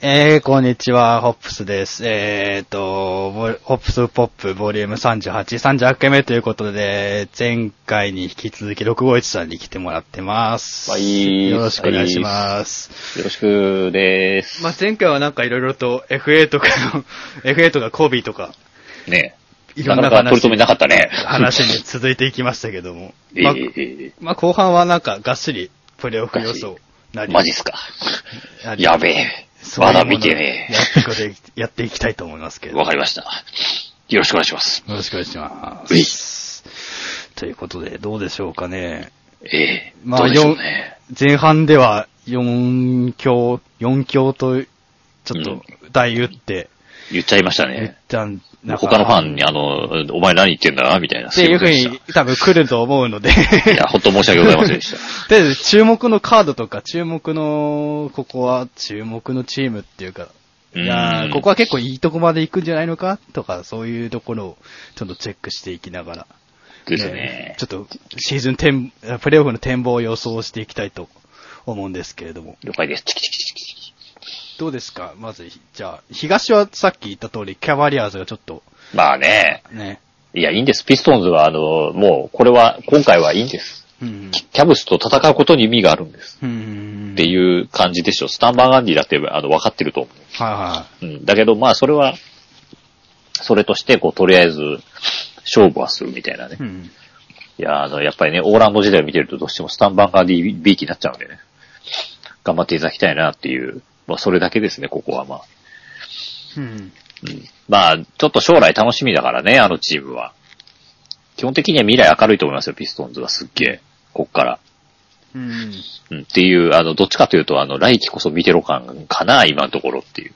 えー、こんにちは、ホップスです。えーと、ボホップスポップボリューム38、38回目ということで、前回に引き続き651さんに来てもらってます。はいよろしくお願いします。よろしくです。まあ、前回はなんかいろいろと FA とかの、FA とかコービーとか、ねいろんな話なかなか取り留めなかったね。話に続いていきましたけども。えまあ、えまあ、後半はなんかがっしりプレーオフ予想なり。マジっすか。やべえ。まだ見てねやってやっていきたいと思いますけえ。ど。わかりました。よろしくお願いします。よろしくお願いします。ということで、どうでしょうかね。ええまあどうでしょうね。前半では4強、4強と、ちょっと、大打って、言っちゃいました言っね。たん、他のファンに、あの、お前何言ってんだみたいな。っていうふうに多分来ると思うので。いや、本当申し訳ございませんでした。で、注目のカードとか、注目の、ここは注目のチームっていうか、いやここは結構いいとこまで行くんじゃないのかとか、そういうところをちょっとチェックしていきながら。ですね。ちょっとシーズン展、プレイオフの展望を予想していきたいと思うんですけれども。了解です。チキチキチキ。どうですか？まず、じゃあ、東はさっき言った通り、キャバリアーズがちょっと、まあね。ね。いや、いいんです。ピストンズは、あの、もう、これは、今回はいいんです。うん。キャブスと戦うことに意味があるんです。うん。っていう感じでしょ。スタンバーガンディだって、あの、分かってると思う。はいはうん。だけど、まあ、それは、それとして、こう、とりあえず、勝負はするみたいなねい。う。ん。いや、あの、やっぱりね、オーランド時代を見てるとどうしてもスタンバーガンディ B 期になっちゃうんでね。頑張っていただきたいなっていう、まあ、それだけですね、ここはまあ。うん。うん。まあ、ちょっと将来楽しみだからね、あのチームは。基本的には未来明るいと思いますよ、ピストンズはすっげえ。こっから。うん。うん。っていう、あの、どっちかというと、あの、来季こそ見てろ感かな、今のところっていう。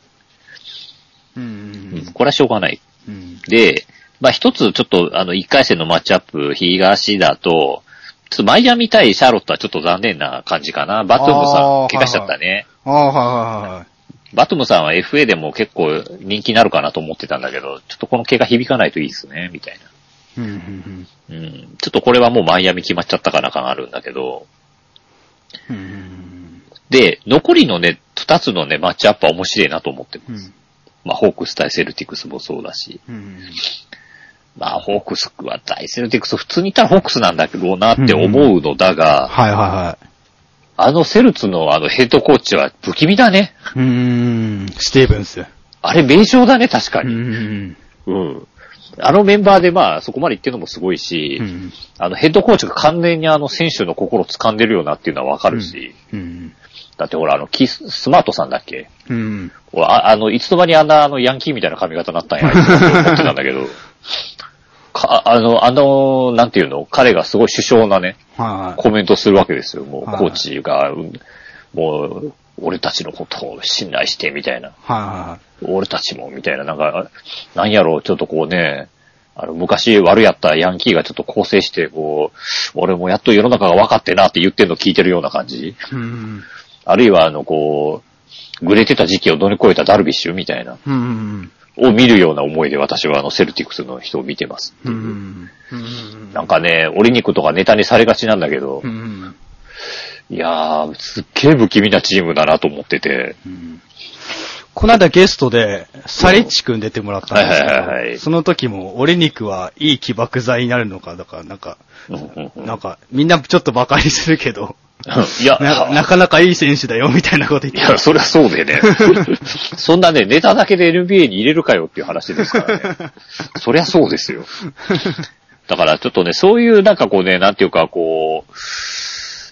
ううん。ん。これはしょうがない。うん。で、まあ一つちょっとあの一回戦のマッチアップ、東だと、ちょっとマイアミ対シャーロットはちょっと残念な感じかな。バトゥムさん、怪我しちゃったね。ああ、はいはいはい。バトゥムさんは FA でも結構人気になるかなと思ってたんだけど、ちょっとこの怪我響かないといいですね、みたい。な。うん。ちょっとこれはもうマイアミ決まっちゃったかな感あるんだけど。で、残りのね、二つのね、マッチアップは面白いなと思ってます。うん。まあ、ホークス対セルティクスもそうだし。うん。まあ、ホークスは対セルティクス、普通に言ったらホークスなんだけどなって思うのだが、はいはいはい。あのセルツのあのヘッドコーチは不気味だね。うーん、スティーブンス。あれ名称だね、確かうに。ん。うん。あのメンバーでまあそこまで言ってるのもすごいし、うん。あのヘッドコーチが完全にあの選手の心を掴んでるよなっていうのはわかるし、うん。だってほらあのキス、スマートさんだっけ？うん。俺ああの、いつの間にあんなあのヤンキーみたいな髪型になったんや、って思ってたんだけど、か、あの、あの、なんていうの、彼がすごい首相なね、はい。コメントするわけですよ。もう、はいコーチが、うんもう、俺たちのことを信頼して、みたいな。は俺たちも、みたいな。なんか、なんやろう、ちょっとこうね、あの、昔悪やったヤンキーがちょっと構成して、こう、俺もやっと世の中が分かってなって言ってるの聞いてるような感じ。い。うん。あるいは、あの、こう、ぐれてた時期を乗り越えたダルビッシュみたいな、うん。を見るような思いで私はあの、セルティクスの人を見てます。うん。うん。なんかね、折り肉とかネタにされがちなんだけど、うん。いやー、すっげー不気味なチームだなと思ってて。この間ゲストで、サリッチ君出てもらったんですけはいはいはいはいど、その時も、俺肉はいい起爆剤になるのか、だから、なんか、なんか、みんなちょっと馬鹿にするけど、いや、ななかなかいい選手だよ、みたいなこと言っていや、そりゃそうでね。そんなね、ネタだけで NBA に入れるかよっていう話ですからね。そりゃそうですよ。だからちょっとね、そういうなんかこうね、なんていうかこう、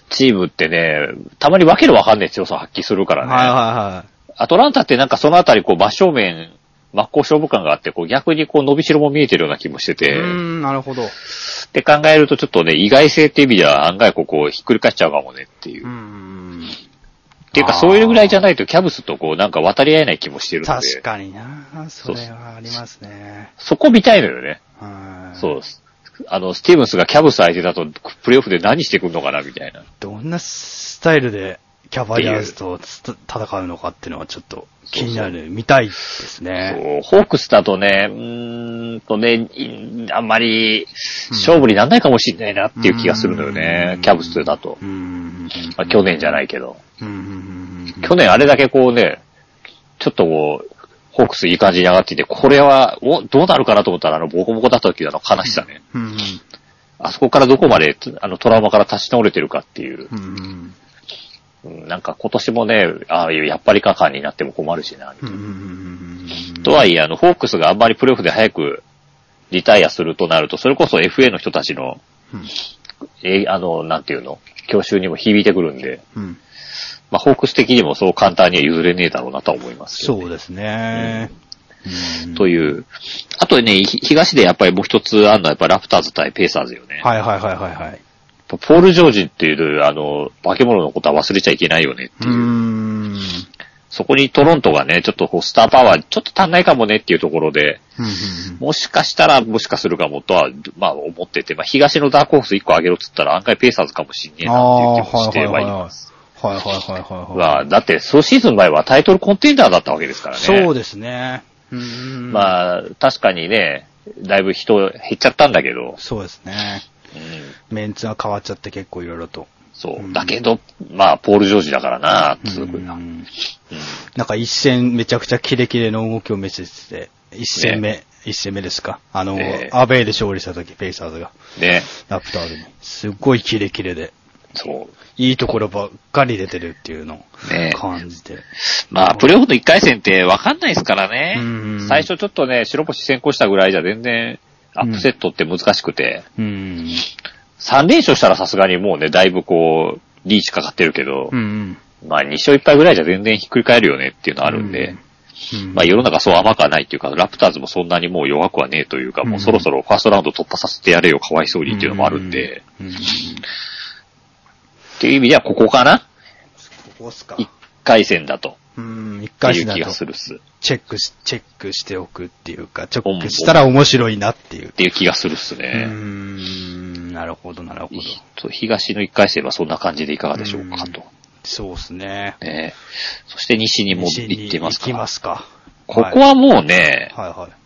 チームってね、たまにわけのわかんない強さを発揮するからね。はいはアトランタってなんかそのあたりこう真正面、真っ向勝負感があって、こう逆にこう伸びしろも見えてるような気もしてい。て、うーん、なるほど。って考えるとちょっとね、意外性って意味では案外ここひっくり返っちゃうかもねっていう。うっん。ていうかそういうぐらいじゃないとキャブスとこうなんか渡り合えない気もしてるので。確かになそれはありますね。そこ見たいのよね。はいそうです。あの、スティーブンスがキャブス相手だと、プレイオフで何してくんのかな、みたいな。どんなスタイルでキャバリアーズとつ戦うのかっていうのはちょっと気になる、見たいですね。そうホークスだとね、うーんとね、いあんまり勝負になんないかもしれないなっていう気がするのよね、うんキャブスだと。うん。まあ、去年じゃないけど。去年あれだけこうね、ちょっとこう、ホークスいい感じに上がっていて、これは、お、どうなるかなと思ったら、あの、ボコボコだった時の悲しさね。あそこからどこまで、あの、トラウマから立ち直れてるかっていう。うんうん。うんなんか今年もね、ああいうやっぱりか感になっても困るしな。うんうんうんとはいえ、あの、ホークスがあんまりプレーオフで早くリタイアするとなると、それこそ FA の人たちの、うんえ、あの、なんていうの、教習にも響いてくるんで、うん。まあ、ホークス的にもそう簡単には譲れねえだろうなとは思いますよね、そうですね。うんという。あとね、ひ東でやっぱりもう一つあるのはやっぱラプターズ対ペイサーズよね。はいはいはいはいはい。ポール・ジョージっていう、あの、化け物のことは忘れちゃいけないよねっていう。う。そこにトロントがね、ちょっとこうスターパワーちょっと足んないかもねっていうところで、もしかしたら、もしかするかもとは、まあ思ってて、まあ東のダークホース1個上げろっつったら案外ペイサーズかもしんねえうん。なっていう気もしてはいます。はいはいはいはいはい。まあ、だって、そうシーズン前はタイトルコンテンダーだったわけですからね。そうですね。うん。まあ、確かにね、だいぶ人減っちゃったんだけど、そうですね。うん、メンツが変わっちゃって結構いろいろと。そうう。んだけど、まあ、ポール・ジョージだからな、つううんな。うんなんか一戦めちゃくちゃキレキレの動きを見せてて、一戦目、一戦目ですか？あの、ええアベイで勝利した時、ペイサーズが、ね。ラプターズに。すっごいキレキレで、そいいところばっかり出てるっていうのう。ねを感じて。まあ、プレイオフの1回戦って分かんないですからねうん。最初ちょっとね、白星先行したぐらいじゃ全然、アップセットって難しくて、うん。3連勝したらさすがにもうね、だいぶこう、リーチかかってるけどう、ん。まあ2勝1敗ぐらいじゃ全然ひっくり返るよねっていうのあるんで、うん、まあ世の中そう甘くはないっていうか、ラプターズもそんなにもう弱くはねえというか、もうそろそろファーストラウンド突破させてやれよ、かわいそうにっていうのもあるんで、うん。うん。っていう意味ではここかな？ここっすか。?1 回戦だと。うん、一回戦だという気がするっす。っチェックし、チェックしておくっていうか、チェックしたら面白いなっていう。ていう気がするっすうね。ーん、なるほど、なるほど。と東の1回戦はそんな感じでいかがでしょうかと。そうですね。ねそして西にも行ってます行きかますか。ここはもうね、はいはい。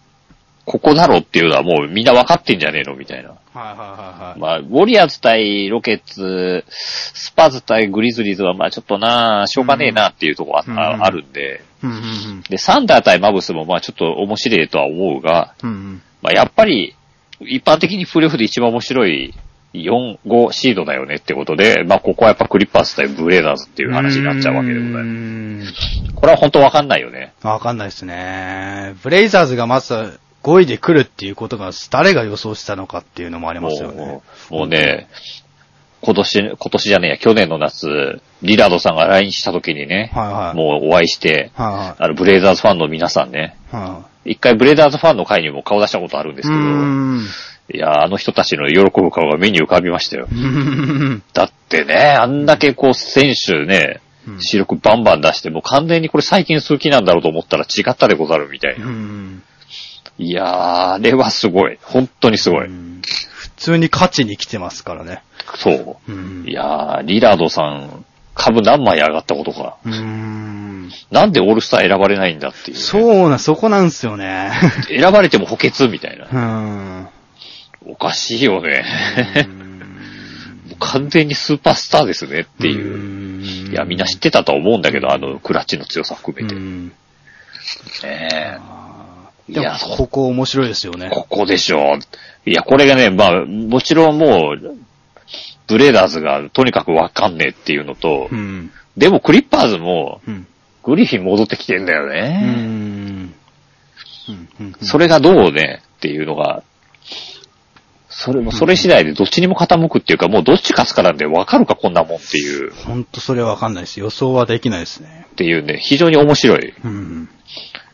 ここだろっていうのはもうみんな分かってんじゃねえのみたいな。はいはいはいはい。まあ、ウォリアーズ対ロケッツ、スパーズ対グリズリーズはまあちょっとな、しょうがねえなっていうところあ,、うんあるんで、うんうんで、サンダー対マブスもまあちょっと面白いとは思うが、うん。うんまあやっぱり、一般的にプレーオフで一番面白い4、5シードだよねってことで、まあここはやっぱクリッパーズ対ブレイザーズっていう話になっちゃうわけでござい。ます。これは本当わかんないよね。わかんないですね。ブレイザーズがまず5位で来るっていうことが誰が予想したのかっていうのもありますよね。もうね、今年、今年じゃねえや、去年の夏、リラードさんが来日した時にね、はいはい。もうお会いして、はいはい。あの、ブレイザーズファンの皆さんね、は一回ブレイザーズファンの会にも顔出したことあるんでい。すけど。いや、あの人たちの喜ぶ顔が目に浮かびましたよ。うんだってね、あんだけこう選手ね、視力バンバン出して、もう完全にこれ最近数期なんだろうと思ったら違ったでござるみたいな。うんいやー、あれはすごい。本当にすごい。うん普通に勝ちに来てますからね。そうう。んいやー、リラードさん、株何枚上がったことか。うーん。なんでオールスター選ばれないんだっていう、ね。そうな、そこなんですよね。選ばれても補欠みたいな。うん。おかしいよね。完全にスーパースターですねっていう。ういや、みんな知ってたとは思うんだけど、あの、クラッチの強さ含めて。うんねえいや、、ここ面白いですよね。ここでしょ。いや、これがね、まあ、もちろんもう、ブレーダーズがとにかくわかんねえっていうのと、うん。でもクリッパーズも、うん。グリフィン戻ってきてんだようね。ん。うんうんそれがどうねっていうのが、それも、それ次第でどっちにも傾くっていうか、もうどっち勝つかなんでわかるかこんなもんっていう、ほんとそれはわかんないです。予想はできないですね。っていうね、非常に面白い。うん。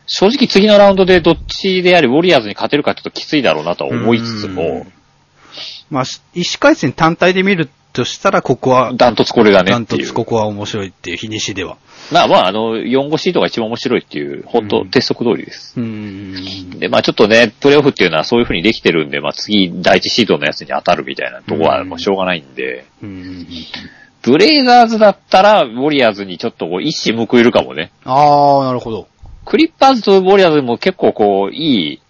正直次のラウンドでどっちであり、ウォリアーズに勝てるかちょっときついだろうなとは思いつつもうん、まあ、一回戦単体で見るとしたら、ここは、ダントツこれがねダント。ツここは面白いっていう日にしでは。まあまあ、あの、4、5シードが一番面白いっていう、本当うん鉄則通りです。うん。で、まあちょっとね、プレイオフっていうのはそういう風にできてるんで、まあ次、第一シードのやつに当たるみたいなとこはもうしょうがないんで、うん。ブレイザーズだったら、ウォリアーズにちょっとこう一矢報いるかもね。あー、なるほど。クリッパーズとウォリアーズも結構こう、いい、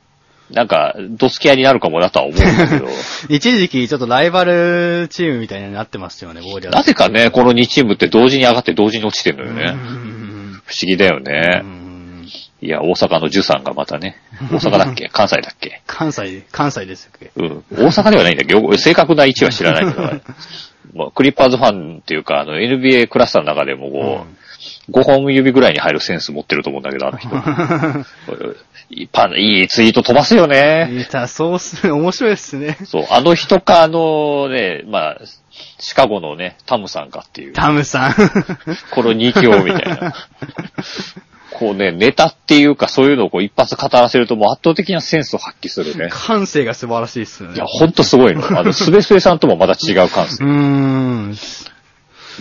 なんか、ドスキアになるかもなとは思うんだけど、一時期ちょっとライバルチームみたいになってましたよね、ウォーリアーズ。なぜかね、この2チームって同時に上がって同時に落ちてるのようね。ん不思議だよね。う。んいや、大阪のジュさんがまたね、大阪だっけ？関西だっけ？関西、関西ですっけ？うん。大阪ではないんだけど、正確な位置は知らないけど、まあ、クリッパーズファンっていうか、あの、NBA クラスターの中でもこう、5本指ぐらいに入るセンス持ってると思うんだけど、あの人。いいパンいいツイート飛ばすよね。いや、そうっすね。面白いっすね。そう、あの人か、あのね、まあ、シカゴのね、タムさんかっていう。タムさん。この二強みたいな。こうね、ネタっていうかそういうのをこう一発語らせるともう圧倒的なセンスを発揮するね。感性が素晴らしいっすよね。いや、ほんとすごいの。あの、スベスベさんともまた違う感性うー。ん。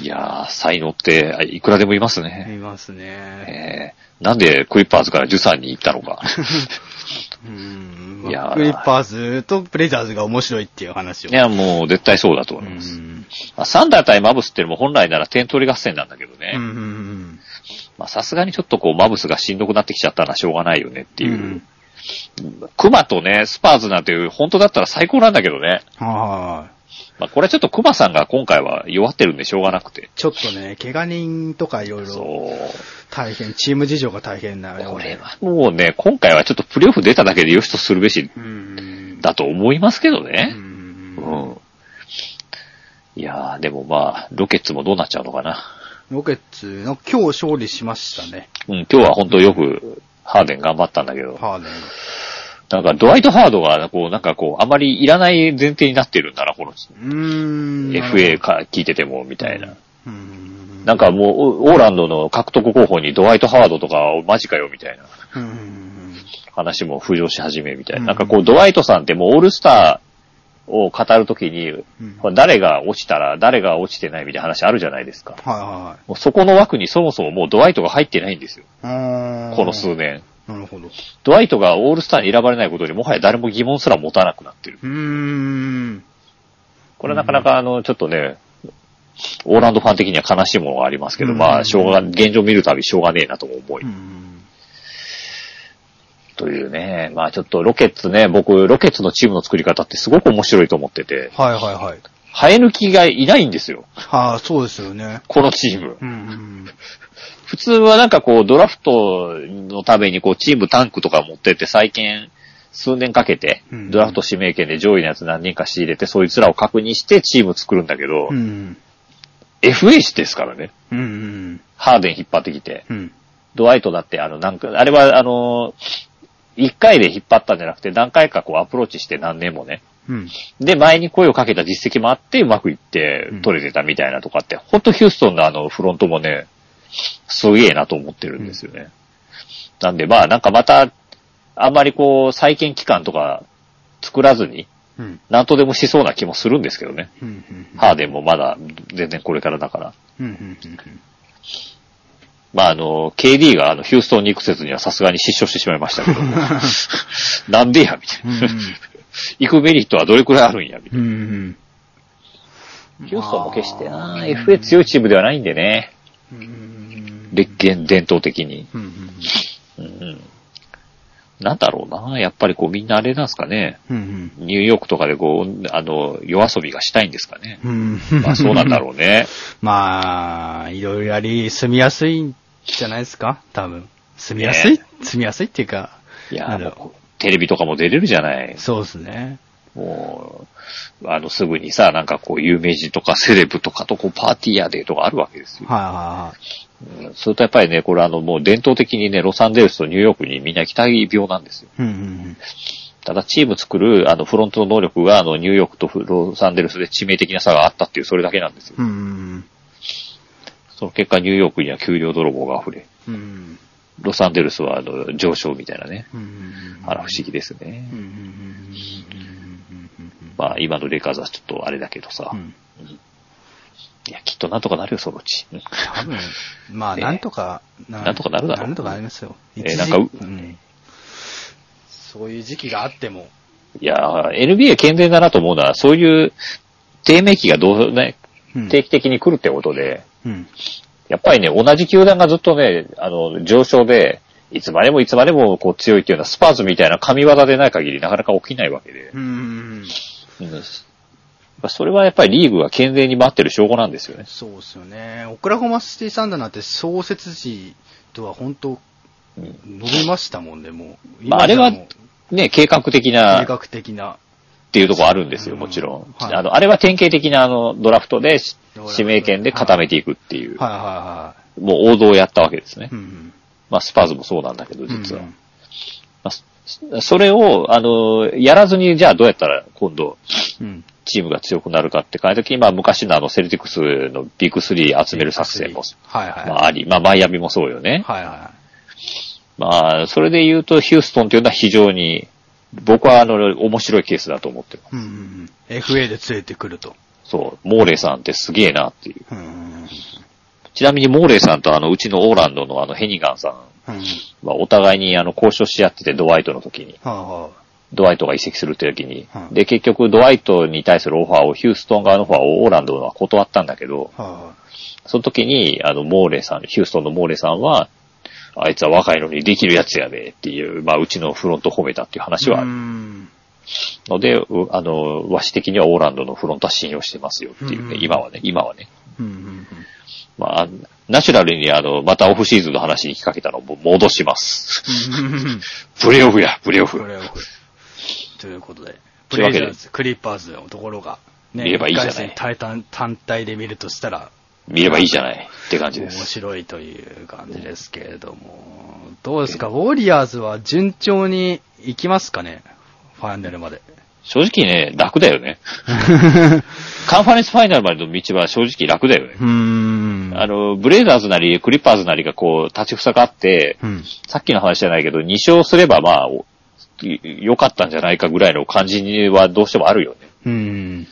いやー、才能ってあいくらでもいますね。いますね。えー、なんでクリッパーズからジュサンに行ったのか。うん。いやークリッパーズとブレイザーズが面白いっていう話を。いや、もう絶対そうだとう思います。ん。まあ、サンダー対マブスっていうのも本来なら点取り合戦なんだけどね。うんうんまあさすがにちょっとこうマブスがしんどくなってきちゃったらしょうがないよねっていう。うんクマとね、スパーズなんていう、本当だったら最高なんだけどね。はまあこれはちょっとクマさんが今回は弱ってるんでしょうがなくて。い。ちょっとね、怪我人とかいろいろ。大変、チーム事情が大変なようでこれはもうね、今回はちょっとプレイオフ出ただけでよしとするべしうん。だと思いますけどうね。んうん。いやー、でもまあ、ロケッツもどうなっちゃうのかな。ロケッツの今日勝利しましたね。うん、今日は本当よく、ハーデン頑張ったんだけど、ハーデンが。なんかドワイト・ハードが、こう、なんかこう、あまりいらない前提になってるんだな、この。FA か聞いてても、みたいな。うん。なんかもう、オーランドの獲得候補にドワイト・ハードとか、マジかよ、みたいなうん。話も浮上し始め、みたいな。うんなんかこう、ドワイトさんってもうオールスターを語るときに、うん誰が落ちたら、誰が落ちてないみたいな話あるじゃないですか。はもうそこの枠にそもそももうドワイトが入ってないんですよ。いはいはい。この数年。なるほど。ドワイトがオールスターに選ばれないことにもはや誰も疑問すら持たなくなってる。うーん。これなかなかあの、ちょっとね、オーランドファン的には悲しいものがありますけど、うんまあ、しょうが、現状見るたびしょうがねえなとも思い。うん。というね、まあちょっとロケッツね、僕、ロケッツのチームの作り方ってすごく面白いと思ってて、はいはいはい。生え抜きがいないんですよ。はあ、そうですよね。このチーム。うん。普通はなんかこう、ドラフトのためにこう、チームタンクとか持ってって最近、数年かけてう、んドラフト指名権で上位のやつ何人か仕入れて、そいつらを確認してチーム作るんだけど、うん。FA してですからね。うん。ハーデン引っ張ってきて。うん。ドワイトだって、あの、なんか、あれは、あの、一回で引っ張ったんじゃなくて、何回かこうアプローチして何年もね。うん。で、前に声をかけた実績もあって、うまくいってうん取れてたみたいなとかって、ほんとヒューストンのあのフロントもね、すげえなと思ってるんですよね。なんで、まあ、なんかまた、あんまりこう、再建期間とか作らずに、うん。なんとでもしそうな気もするんですけどね。うん。ハーデンもまだ全然これからだから。うん。うん。まあ、あの、KD があの、ヒューストンに行く説にはさすがに失笑してしまいましたけど。なんでや、みたいな。行くメリットはどれくらいあるんや、みたいな。うん。ヒューストンも決してな、FA 強いチームではないんでね。うん。列現伝統的に。うん。うんうん。なんだろうな。やっぱりこうみんなあれなんですかね。うん。ニューヨークとかでこう、あの、夜遊びがしたいんですかね。うん。まあそうなんだろうね。まあ、いろいろやり、住みやすいんじゃないですか？多分。住みやすい、ね住みやすいっていうか、いやテレビとかも出れるじゃない。そうですね。もう、あの、すぐにさ、なんかこう、有名人とかセレブとかとこう、パーティーやでとかあるわけですよ。はいはうんそれとやっぱりね、これあの、もう伝統的にね、ロサンゼルスとニューヨークにみんな期待病なんですよ。いはい。うん。ただチーム作る、あの、フロントの能力が、あの、ニューヨークとフロサンゼルスで致命的な差があったっていう、それだけなんですよ。うん。その結果、ニューヨークには給料泥棒が溢れ、うん。ロサンゼルスは、あの、上昇みたいなね。うん。あら、不思議ですね。うん。まあ、今のレイカーズはちょっとあれだけどさ。うん。いや、きっとなんとかなるよ、そのうち。うん多分、まあ、ねなんとか、なんとかなるだろうなんとかなりますよ。えーなんかううん。そういう時期があっても。いや、NBA 健全だなと思うのは、そういう低迷期がどうね、うん定期的に来るってことで、うん。やっぱりね、同じ球団がずっとね、あの、上昇で、いつまでもいつまでもこう強いっていうのはスパーズみたいな神業でない限りなかなか起きないわけで。うん。うんそれはやっぱりリーグが健全に待ってる証拠なんですよね。そうですよね。オクラホマシティサンダーなんて創設時とは本当伸びましたもんね、もう。まああれはね、計画的うな計画的な。っていうところあるんですよ、うんもちろん。はいあの、あれは典型的なあの、ドラフトで指名権で固めていくっていう、はいはもう王道をやったわけですねい。はい。うんまあ、スパーズもそうなんだけど、うん。実は。うんまあそそれを、あの、やらずに、じゃあどうやったら今度、うん。チームが強くなるかって考えたときに、まあ、昔のあの、セルティックスのビッグスリー集める作戦も、はいはい。まあ、あり、まあ、マイアミもそうよね。はいはまあ、それで言うと、ヒューストンっていうのは非常に、僕はあの、面白いケースだと思ってる。い。うんうんうん。FA で連れてくると。そう、モーレーさんってすげえなっていう。うんうんちなみにモーレーさんとあの、うちのオーランドのあの、ヘニガンさん。はお互いにあの、交渉し合ってて、ドワイトの時に。はあはドワイトが移籍するって時に。うんで、結局、ドワイトに対するオファーを、ヒューストン側のオファーをオーランドは断ったんだけど、その時に、あの、モーレーさん、ヒューストンのモーレーさんは、あいつは若いのにできるやつやで、っていう、まあ、うちのフロント褒めたっていうあ。話はあるうん。ので、うあの、わし的にはオーランドのフロントは信用してますよっていうね、うん今はね、今はね。うんうんまあ、ナチュラルにあの、またオフシーズンの話に行きかけたのを戻します。うん。プレイオフや、プレイオフ。これを。ということで、というわけでブレイザーズ、クリッパーズのところが、ね、見ればいいじゃない一回戦単体で見るとしたら、見ればいいじゃないって感じで面す。白いという感じですけれども、どうですか、ウォリアーズは順調に行きますかねファイナルまで。正直ね、楽だよね。カンファレンスファイナルまでの道は正直楽だよね。うーん。あの、ブレイザーズなり、クリッパーズなりがこう、立ちふさがって、うん。さっきの話じゃないけど、2勝すればまあ、お良かったんじゃないかぐらいの感じにはどうしてもあるよね。うん。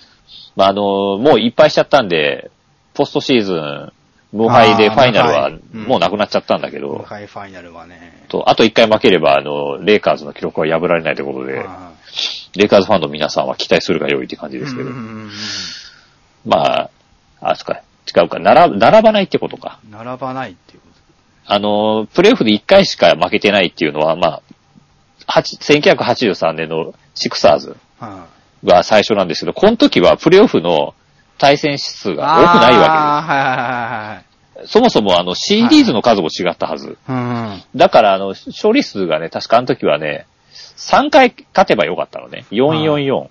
まあ、あの、もういっぱいしちゃったんで、ポストシーズン、無敗でファイナルはもうなくなっちゃったんだけど、ハイファイナルはね。と、あと1回負ければ、あの、レイカーズの記録は破られないということで、あレイカーズファンの皆さんは期待するが良いって感じーですけど、うんうんうんまあ、あ、そっか、違うか、並並ばないってことか。並ばないっていうこあの、プレイオフで1回しか負けてないっていうのは、まあ、8 1983年のシクサーズと。はが最初なんですけど、この時はプレイオフの対戦指数が多くないわあーはいはいはいはい。けです。そもそもあの、シリーズの数も違ったはず。うんうん。だからあの、勝利数がね、確かあの時はね、3回勝てばよかったのね。444。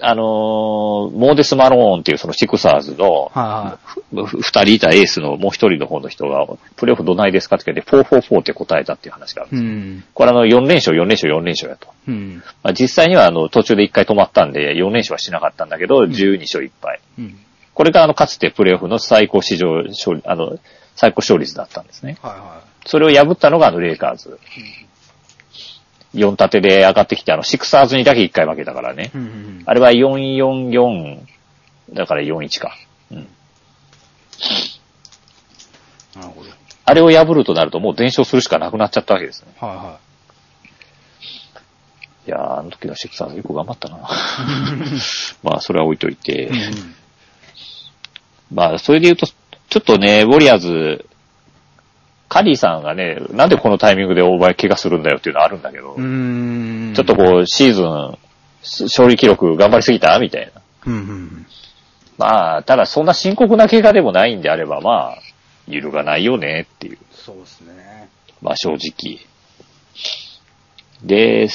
あのーモーデス・マローンっていうそのシクサーズの、二人いたエースのもう一人の方の人が、プレイオフどないですかって聞いて、444って答えたっていう話があるんい。ですよ。うん。これあの、4連勝、4連勝、4連勝やと。うん。まあ、実際にはあの、途中で1回止まったんで、4連勝はしなかったんだけど、12勝1敗。うん。これがあの、かつてプレイオフの最高市場勝利、あの、最高勝率だったんですね。はいはそれを破ったのがあの、レイカーズ。4立てで上がってきて、あの、シクサーズにだけ1回負けたからねい。。うんうんあれは444、だから41か。うん。なるほど。あれを破るとなるともう伝承するしかなくなっちゃったわけですね。はいはいやー、あの時のシクサーズよく頑張ったな。まあ、それは置いといて。い。うんまあ、それで言うと、ちょっとね、ウォリアーズ、カリーさんがね、なんでこのタイミングで大前怪我するんだよっていうのはあるんだけど。ちょっとこう、シーズン、勝利記録頑張りすぎたみたいな。うんうんまあ、ただそんな深刻な怪我でもないんであれば、まあ、揺るがないよねっていう。そうですね。まあ正直。で、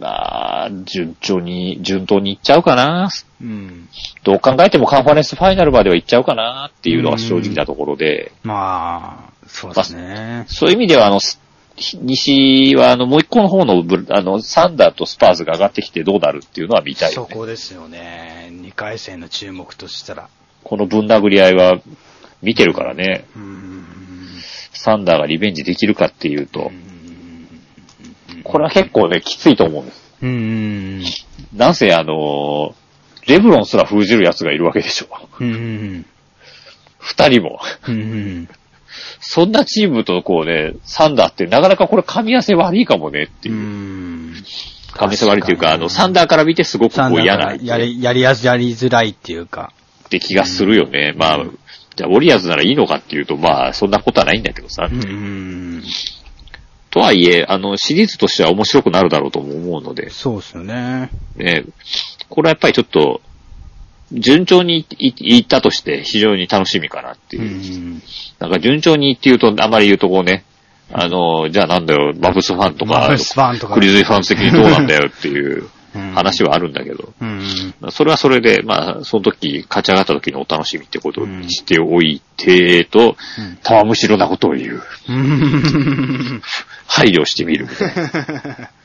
まあ、順調に、順当にいっちゃうかな。うん。どう考えてもカンファレンスファイナルまでは行っちゃうかなっていうのが正直なところで、まあ、そうですね。そういう意味では、あの、す西は、あの、もう一個の方のあの、サンダーとスパーズが上がってきてどうなるっていうのは見たいね。こですよね。2回戦の注目としたら。このぶん殴り合いは見てるからね、うん。サンダーがリベンジできるかっていうとう、ん。これは結構ね、きついと思うんです。うん。なんせ、あの、レブロンすら封じる奴がいるわけでしょ。うん。二人も。うん。そんなチームとこうね、サンダーってなかなかこれ噛み合わせ悪いかもねってういう。ん。噛み合わせ悪いっていうか、あの、サンダーから見てすごくこう嫌なやり、やりやす、やりづらいっていうか。って気がするよね。まあ、じゃあ、ウォリアーズならいいのかっていうと、まあ、そんなことはないんだけどさ。うん。とはいえ、あの、シリーズとしては面白くなるだろうとも思うので、そうですよね。ね、これはやっぱりちょっと、順調にいいったとして非常に楽しみかなってういう。ん。なんか順調にって言うと、あまり言うとこうね、あの、じゃあなんだよ、バブスファンとかとかクリズイファン的にどうなんだよっていううん話はあるんだけど、うん。それはそれで、まあ、その時、勝ち上がった時のお楽しみってことをしておいて、と、うんたわむしろなことを言う。うん。配慮してみるみたいな。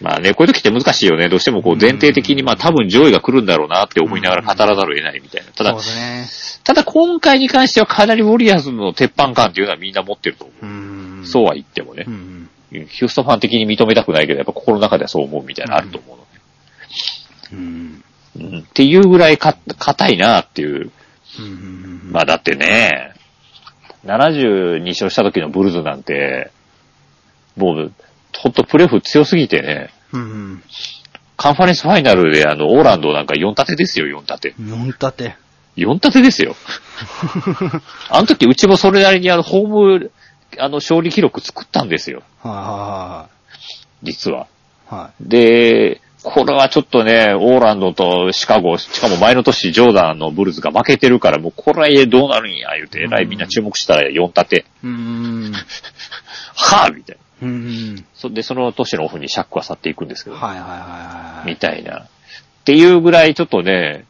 まあね、こういう時って難しいよね。どうしてもこう前提的にまあ多分上位が来るんだろうなって思いながら語らざるを得ないみたいな。ただね。ただ今回に関してはかなりウォリアーズの鉄板感っていうのはみんな持ってると思う。うん。そうは言ってもねう。ん。ヒューストンファン的に認めたくないけど、やっぱ心の中ではそう思うみたいなのあると思うのうん。ね。うん。っていうぐらいか、硬いなっていう。うん。まあだってね、72勝した時のブルズなんて、もう、ほんとプレーフ強すぎてね、うん。カンファレンスファイナルであの、オーランドなんか4立てですよ、4立て。四立て。4立てですよ。あの時うちもそれなりにあの、ホーム、あの、勝利記録作ったんですよ、は実は。いはいはい。はで、これはちょっとね、オーランドとシカゴ、しかも前の年ジョーダンのブルズが負けてるから、もうこれはどうなるんや、言うて、えらいみんな注目したら4立て。い。うん。はぁみたいな。うん。そで、その年のオフにシャックは去っていくんですけど、はいはいはいはい。みたいな。っていうぐらいちょっとね、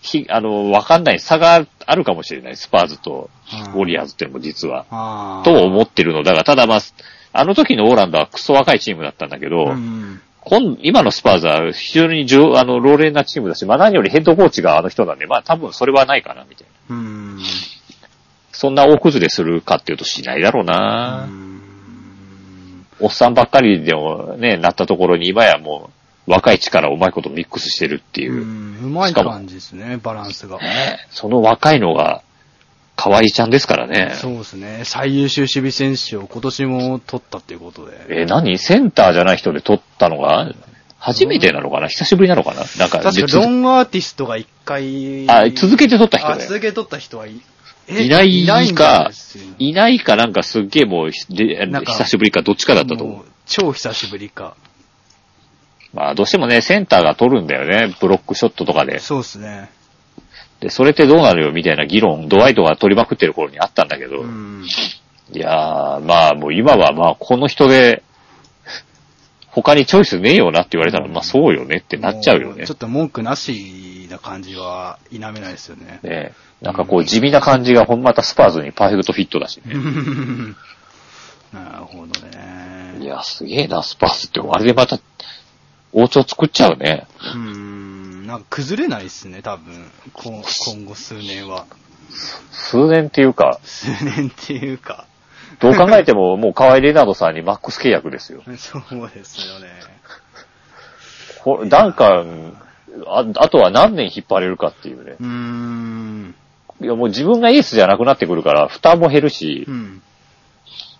ひ、あの、わかんない差があるかもしれない。スパーズとウォリアーズっていうのも実は。と思ってるのだが、ただまあ、あの時のオーランドはクソ若いチームだったんだけど、うん。今今のスパーズは非常に上あの、老練なチームだし、まあ何よりヘッドコーチがあの人なんで、まあ多分それはないかな、みたいな。うん。そんな大崩れするかっていうとしないだろうな、うんおっさんばっかりでもね、なったところに今やもう若い力をうまいことミックスしてるっていうう。ん。うまい感じですね、バランスが。ねその若いのが、河合ちゃんですからね。そうですね。最優秀守備選手を今年も取ったっていうことで。えー何？センターじゃない人で取ったのが、初めてなのかな？久しぶりなのかな？なんか、確か実ロングアーティストが一回。あ、続けて取った人あ、だよ。続け取った人はい、いないかいないかなんかすっげえもう、で久しぶりかどっちかだったと思う。超久しぶりか。まあどうしてもね、センターが取るんだよね。ブロックショットとかで。そうですね。で、それってどうなるよみたいな議論、ドワイトが取りまくってる頃にあったんだけど、うん。いやー、まあもう今はまあこの人で、他にチョイスねえよなって言われたら、まあそうよねってなっちゃうよねもちょ。っと文句なしな感じは否めないですよね。ねなんかこう地味な感じがほんまたスパーズにパーフェクトフィットだしね。なるほどね。いや、すげえな、スパーズって。あれでまた、王朝作っちゃうね。うーん、なんか崩れないですね、多分。こ今後数年は。数年っていうか、数年っていうか。どう考えてももうカワイ・レナードさんにマックス契約ですよ。そうですよね。こダンカン、ああとは何年引っ張れるかっていうね。うーん。いやもう自分がエースじゃなくなってくるから、負担も減るしう、ん。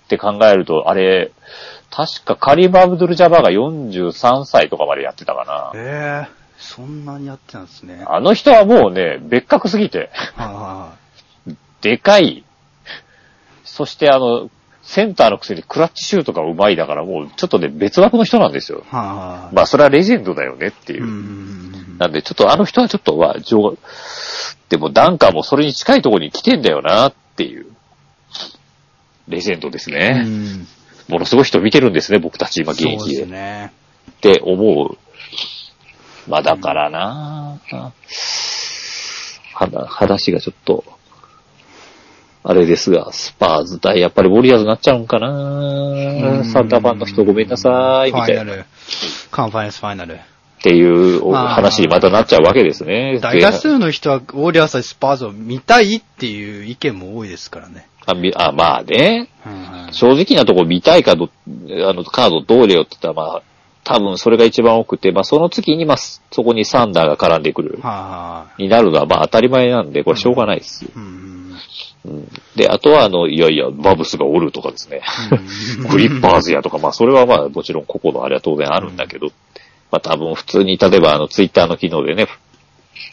って考えると、あれ、確かカリーム・アブドゥル・ジャバーが43歳とかまでやってたかな。ええそんなにやってたんですね。はいあの人はもうね、別格すぎて、はでかい。そしてあの、センターのくせにクラッチシュートがうまいだからもうちょっとね、別枠の人なんですよ。いはい。はいまあそれはレジェンドだよねっていうう。ん。なんでちょっとあの人はちょっとは、上でもダンカーもそれに近いところに来てんだよなっていう。レジェンドですうね。ん。ものすごい人見てるんですね、僕たち今現そうで役で。すね。って思う。まあだからなは話がちょっと、あれですが、スパーズ対やっぱりウォリアーズになっちゃうんかなサンダーバンの人ごめんなさい、みたいな。っファイナル。カンファレンスファイナル。ていうお話にまたなっちゃうわけですね。大多数の人は、ウォリアーズ対スパーズを見たいっていう意見も多いですからね。あみあまあね。うん正直なところ見たいかど、あの、カードどうれよって言ったら、まあ、多分それが一番多くて、まあその次に、まあ、そこにサンダーが絡んでくる。はになるのはまあ当たり前なんで、これしょうがないです。うん。うんで、あとはあの、いやいや、バブスがおるとかですね。うんクリッパーズやとか、まあそれはまあもちろん個々のあれは当然あるんだけど、まあ多分普通に例えばあのツイッターの機能でね、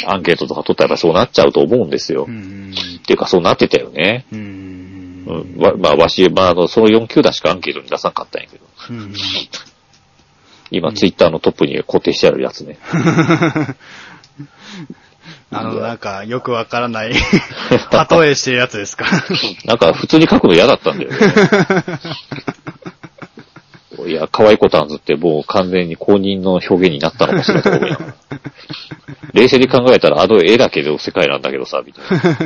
アンケートとか取ったらそうなっちゃうと思うんですよ。うっん。ていうかそうなってたよね。う。うんまあわし、まああの、その4球団しかアンケートに出さなかったんやけど、うん。今ツイッターのトップに固定してあるやつね。あの、なんか、よくわからない、例えしてるやつですか？なんか普通に書くの嫌だったんだよね。いや、可愛い子タンズってもう完全に公認の表現になったのかしらと思いながら。冷静に考えたらあの絵だけの世界なんだけどさ、みたいな。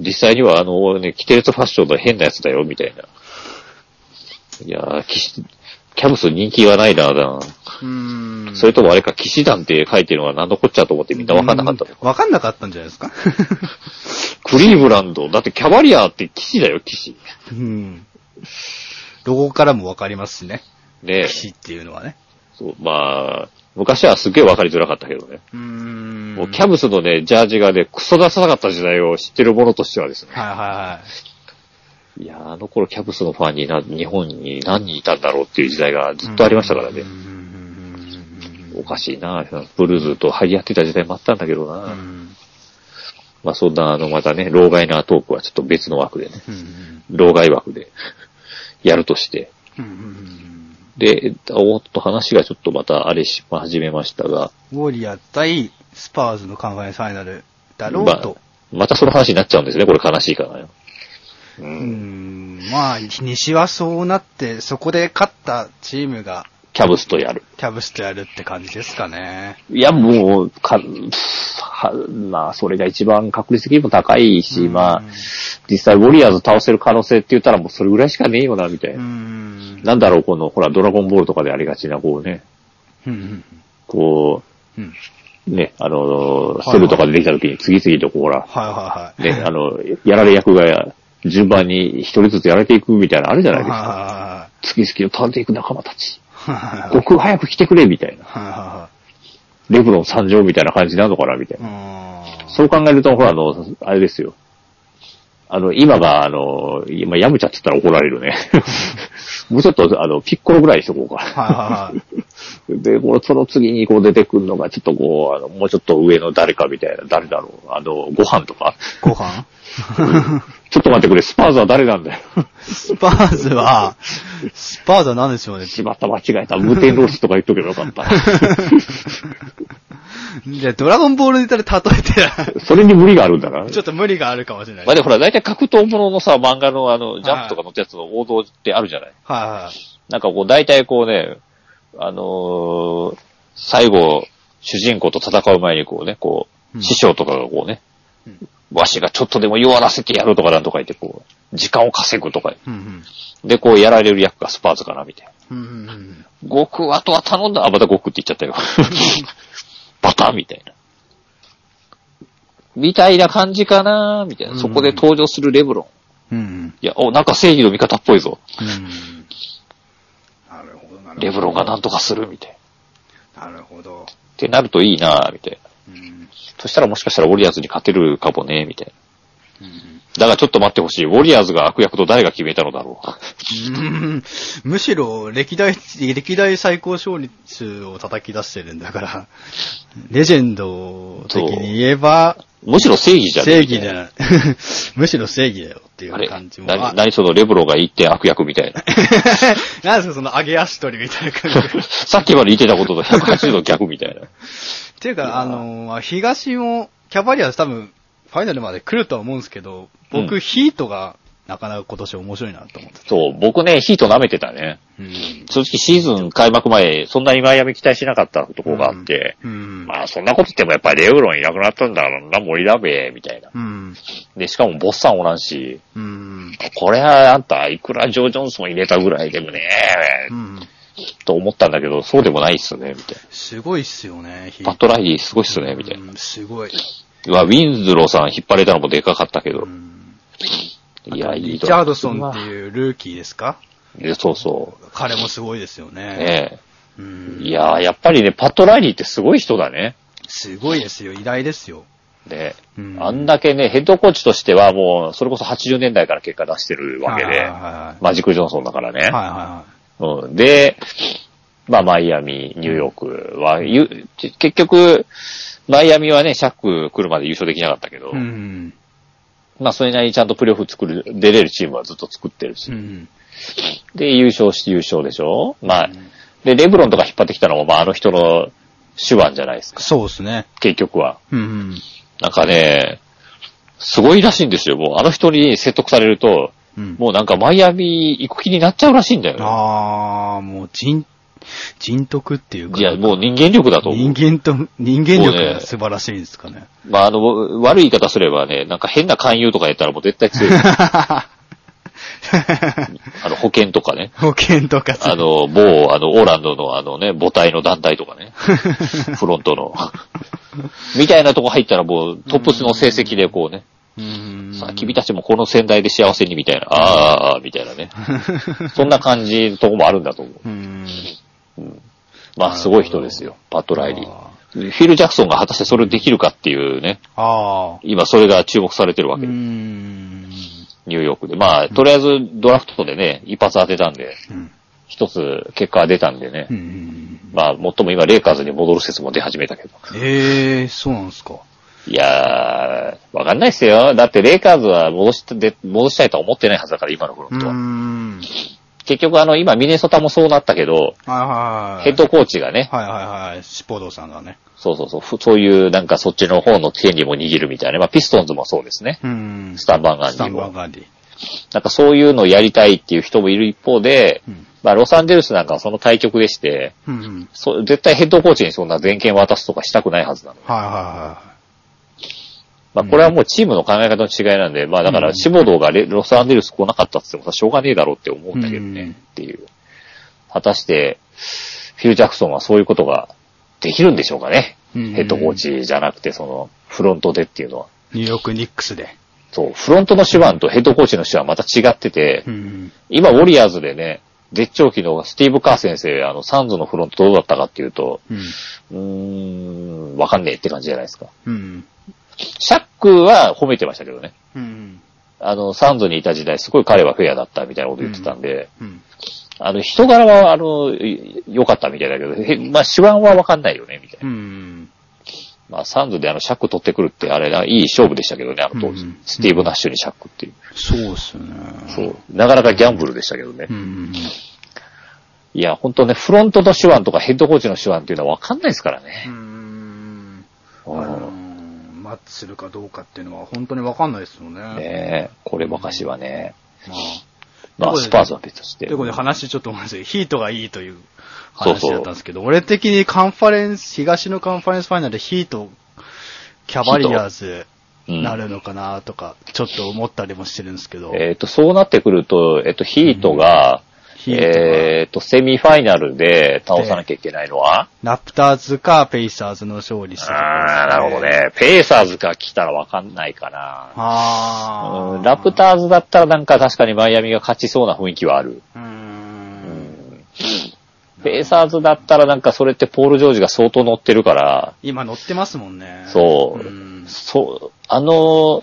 実際にはあのね、キテレツファッションの変なやつだよ、みたいな。いやー、キャブス人気はないな、だうんそれともあれか、騎士団って書いてるのは何のこっちゃと思ってみんなわかんなかったの。わかんなかったんじゃないですか？クリーブランド、だってキャバリアーって騎士だよ、騎士。うん。ロゴからもわかりますしね。ね騎士っていうのはね。そう、まあ、昔はすげえわかりづらかったけどね。うーんもうキャブスのね、ジャージがね、クソダサかった時代を知ってる者としてはですね。はいはいはい。いやー、あの頃キャブスのファンにな、日本に何人いたんだろうっていう時代がずっとありましたからねう。んおかしいなブルーズと張り合ってた時代もあったんだけどな、うんまあそんな、あの、またね、老害なトークはちょっと別の枠でね、うん老害枠で やるとして。うんうんで、おっと話がちょっとまたあれし始めましたが、ウォリアー対スパーズの考えファイナルだろうと。またその話になっちゃうんですね。これ悲しいかなよ。う。うんん、まあ、西はそうなって、そこで勝ったチームがキャブスとやる。キャブスとやるって感じですかね。いや、もう、か、はまあ、それが一番確率的にも高いし、うんまあ、実際ウォリアーズ倒せる可能性って言ったらもうそれぐらいしかねえよな、みたいうな。ん。なんだろう、この、ほら、ドラゴンボールとかでありがちな、こうね、うん。こうね、あの、いセブとかでできた時に次々とこう、ほら、はいはいはい。ね、あの、やられ役が順番に一人ずつやられていくみたいなのあるじゃないですか。は次々と倒れていく仲間たち。僕早く来てくれ、みたいな。レブロン参上みたいな感じなのかな、みたいな。そう考えると、ほら、あの、あれですよ。あの、今が、あの、今、ヤムチャって言ったら怒られるね。もうちょっと、あの、ピッコロぐらいにしとこうか。はいはいはい。で、この、その次にこう出てくるのが、ちょっとこう、あの、もうちょっと上の誰かみたいな、誰だろう。あの、ご飯とか。ご飯？ちょっと待ってくれ、スパーズは誰なんだよ。スパーズは、スパーズは何でしょうね。しまった、間違えた。無天ロースとか言っとけばよかった。じゃあ、ドラゴンボールで例えて、それに無理があるんだから。ちょっと無理があるかもしれない。まあでほら、大体格闘もののさ、漫画のあの、ジャンプとかのってやつの王道ってあるじゃない。はいはい。なんかこう、大体こうね、あのー最後、主人公と戦う前にこうね、こう、うん師匠とかがこうね、うんわしがちょっとでも弱らせてやるとかなんとか言ってこう、時間を稼ぐとか。うんうん。で、こうやられる役がスパーズかな、みたいな。うんうんうん。悟空、あとは頼んだ。あ、また悟空って言っちゃったよ。バタンみたいな。みたいな感じかなみたいな。そこで登場するレブロン。うんうん。いや、お、なんか正義の味方っぽいぞ。うん。なるほど、なるほど。レブロンがなんとかする、みたいな。っなるほど。てなるといいなみたいな。うん。そしたらもしかしたらウォリアーズに勝てるかもね、みたいな。うんだからちょっと待ってほしい。ウォリアーズが悪役と誰が決めたのだろうんむしろ、歴代、歴代最高勝率を叩き出してるんだから、レジェンド的に言えば、う。むしろ正義じゃね正みたいな義だ。むしろ正義だよっていう感じも。何あ何そのレブロンが言って悪役みたいな。なんですか、その上げ足取りみたいな感じで。さっきまで言ってたことと180度逆みたいな。っていうか、あの、東も、キャバリアス多分、ファイナルまで来るとは思うんですけど、僕、うんヒートが、なかなか今年面白いなと思ってて。そう、僕ね、ヒート舐めてたね。うん。正直シーズン開幕前、そんなにマイアミ期待しなかったところがあって、うん。まあそんなこと言ってもやっぱりレブロンいなくなったんだろうな、森だべ、みたいな。うん。で、しかもボッシュさんおらんし、うん。これはあんた、いくらジョー・ジョンソン入れたぐらいでもね、うん。と思ったんだけど、そうでもないっすね、みたいすごいっすよね。パット・ライリーすごいっすね、みたいな。うんすごい。まあ、ウィンズローさん引っ張れたのもでかかったけどう、んいや、いいリチャードソンっていうルーキーですか？で、そうそ彼もすごいですよう。ね。ねうんえ。いやー、やっぱりね、パット・ライリーってすごい人だね。すごいですよ、偉大ですよ。で、うんあんだけね、ヘッドコーチとしてはもう、それこそ80年代から結果出してるわけではいはい、はいマジック・ジョンソンだからね。はいはうん、で、まあ、マイアミ、ニューヨークは、ゆ結局、マイアミはね、シャック来るまで優勝できなかったけど、い。うん。まあ、それなりにちゃんとプレーオフ作る、出れるチームはずっと作ってるし、うん。で、優勝して優勝でしょ？まあ、で、レブロンとか引っ張ってきたのも、まあ、あの人の手腕じゃないですか、そうですね。結局は。うん。なんかね、すごいらしいんですよ。もうあの人に説得されると、うん。もうなんかマイアミ行く気になっちゃうらしいんだよね。ああ、もう人、人徳っていうか。いや、もう人間力だと思う。人間と、人間力が素晴らしいんですかね。まあ、あの、悪い言い方すればね、なんか変な勧誘とかやったらもう絶対強い。あの、保険とかね。保険とかあの、某、あの、オーランドのあのね、母体の団体とかね。フロントの。みたいなとこ入ったらもうトップスの成績でこうね、さあ、君たちもこの先代で幸せにみたいな、あーあみたいなね。そんな感じのとこもあるんだと思う。うーん。まあ、すごい人ですよ、パット・ライリー。あフィル・ジャクソンが果たしてそれできるかっていうね。今それが注目されてるわけで、ん。ニューヨークで。まあ、とりあえずドラフトでね、一発当てたんで、うん一つ結果が出たんでねう。ん。まあ、もっとも今、レイカーズに戻る説も出始めたけど。ええー、そうなんですか。いやー、わかんないっすよ。だって、レイカーズは戻しで戻したいとは思ってないはずだから、今のフロントは。ん。結局、あの、今、ミネソタもそうなったけど、はいはいはい。ヘッドコーチがね、はいはいはい。シポドさんがね。そうそうそう、ふそういう、なんかそっちの方の権利も握るみたいな。まあ、ピストンズもそうですね。うん。スタンバンガンスタン。バンガンディ。なんかそういうのをやりたいっていう人もいる一方で、うん。まあ、ロサンゼルスなんかはその対局でして、うんうん。そう絶対ヘッドコーチにそんな全権渡すとかしたくないはずなの。はいはまあ、これはもうチームの考え方の違いなんで、まあ、だから、うんシボドーがレロサンゼルス来なかったって言ってもさ、しょうがねえだろうって思うんだけどね、うんっていう。果たして、フィル・ジャクソンはそういうことができるんでしょうかね。うんヘッドコーチじゃなくて、その、フロントでっていうのは。い。ニューヨークニックスで。そう、フロントの手腕とヘッドコーチの手腕はまた違ってて、うん。今、ウォリアーズでね、絶頂期のスティーブ・カー先生、あの、サンズのフロントどうだったかっていうと、うん。うーん、わかんねえって感じじゃないですか。うん。シャックは褒めてましたけどね。うん。あの、サンズにいた時代、すごい彼はフェアだったみたいなこと言ってたんで、うん。あの、人柄は、あの、い良かったみたいだけど、へまあ、手腕はわかんないよね、みたいな。うん。まあ、サンズであの、シャック取ってくるって、あれな、いい勝負でしたけどね、あの当時。うんスティーブ・ナッシュにシャックっていう。そうっすよね。そう。なかなかギャンブルでしたけどね。うん。いや、本当ね、フロントの手腕とかヘッドコーチの手腕っていうのはわかんないですからうね。ん。うんうん。マッチするかどうかっていうのは本当にわかんないですよね。ねえ、こればかしはね。まあ。まあ、スパーズは別としてという。ことで話ちょっと思うんですけど、ヒートがいいという話そうそうだったんですけど、俺的にカンファレンス、東のカンファレンスファイナルでヒート、キャバリアーズうんなるのかなとか、ちょっと思ったりもしてるんですけど、えっ、と、そうなってくると、えっ、ートが、ヒートがえっ、と、セミファイナルで倒さなきゃいけないのは、ラプターズかペイサーズの勝利するかああ、なるほど。ね。ペーサーズが来たらわかんないかな。あーうんラプターズだったらなんか確かにマイアミが勝ちそうな雰囲気はある。うんんペーサーズだったらなんかそれってポール・ジョージが相当乗ってるから、今乗ってますもんね。そううんそう、あの、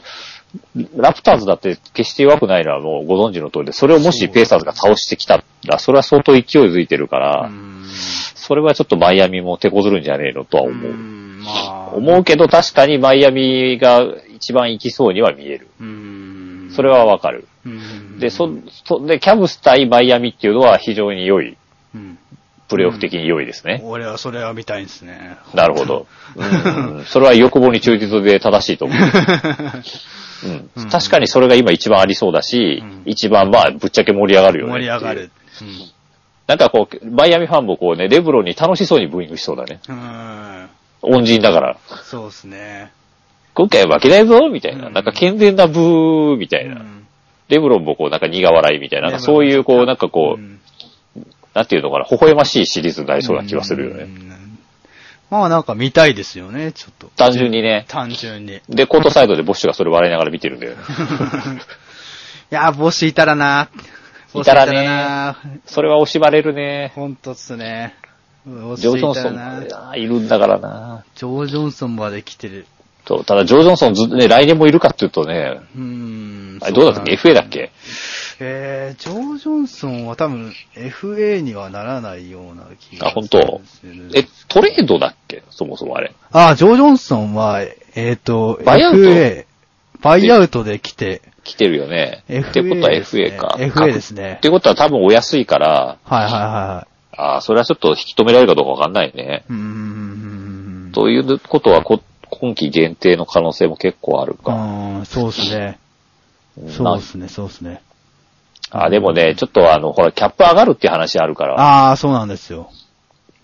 ラプターズだって決して弱くないのはもうご存知の通りで、それをもしペーサーズが倒してきたら、それは相当勢いづいてるから、うんそれはちょっとマイアミも手こずるんじゃねえのとは思う。んまあ、思うけど確かにマイアミが一番行きそうには見える。うん。それはわかる。うん、で、そ、そ、で、キャブス対マイアミっていうのは非常に良い。うん、プレーオフ的に良いですね。俺はそれは見たいんですね。なるほど。うん、それは欲望に忠実で正しいと思う。ううんん、確かにそれが今一番ありそうだし、うん一番まあぶっちゃけ盛り上がるよね。盛り上がる。。なんかこう、マイアミファンもこうね、レブロンに楽しそうにブーイングしそうだね。うん。恩人だから。そうですね。今回は負けないぞみたいな。うんなんか健全なブーみたいな。うんレブロンもこうなんか苦笑いみたいな。なんかそういうこうなんかこう、んなんていうのかな、微笑ましいシリーズになりそうな気はするよね。うんまあなんか見たいですよね、ちょっと。単純にね。単純に。いで、コートサイドでボッシュがそれ笑いながら見てるんだよね。や、ボスいたらな。いたらね。それは惜しまれるね。ほんとっすね。ジョー・ジョンソンいるんだからな。ジョー・ジョンソンまで来てる。そう、ただジョー・ジョンソンずっとね、来年もいるかっていうとね、うーん。あれどうだったっけ ?FA だっけ？えー、ジョー・ジョンソンは多分 FA にはならないような気があ本当？するえ、トレードだっけ？そもそもあれ。あ、ジョー・ジョンソンは、えっ、と、バイアウト？FA、バイアウトで来て、来てるよね。FA ってことは FA か。FA ですねってことは多分お安いから、はいはいはああ、それはちょっと引き止められるかどうかわかんないね。い。うーん。ということはこ、こ今季限定の可能性も結構あるか。うん、そうですね。そうですね、そうですね。あ、でもね、ちょっとあの、ほら、キャップ上がるっていう話あるから、ああ、そうなんですよ。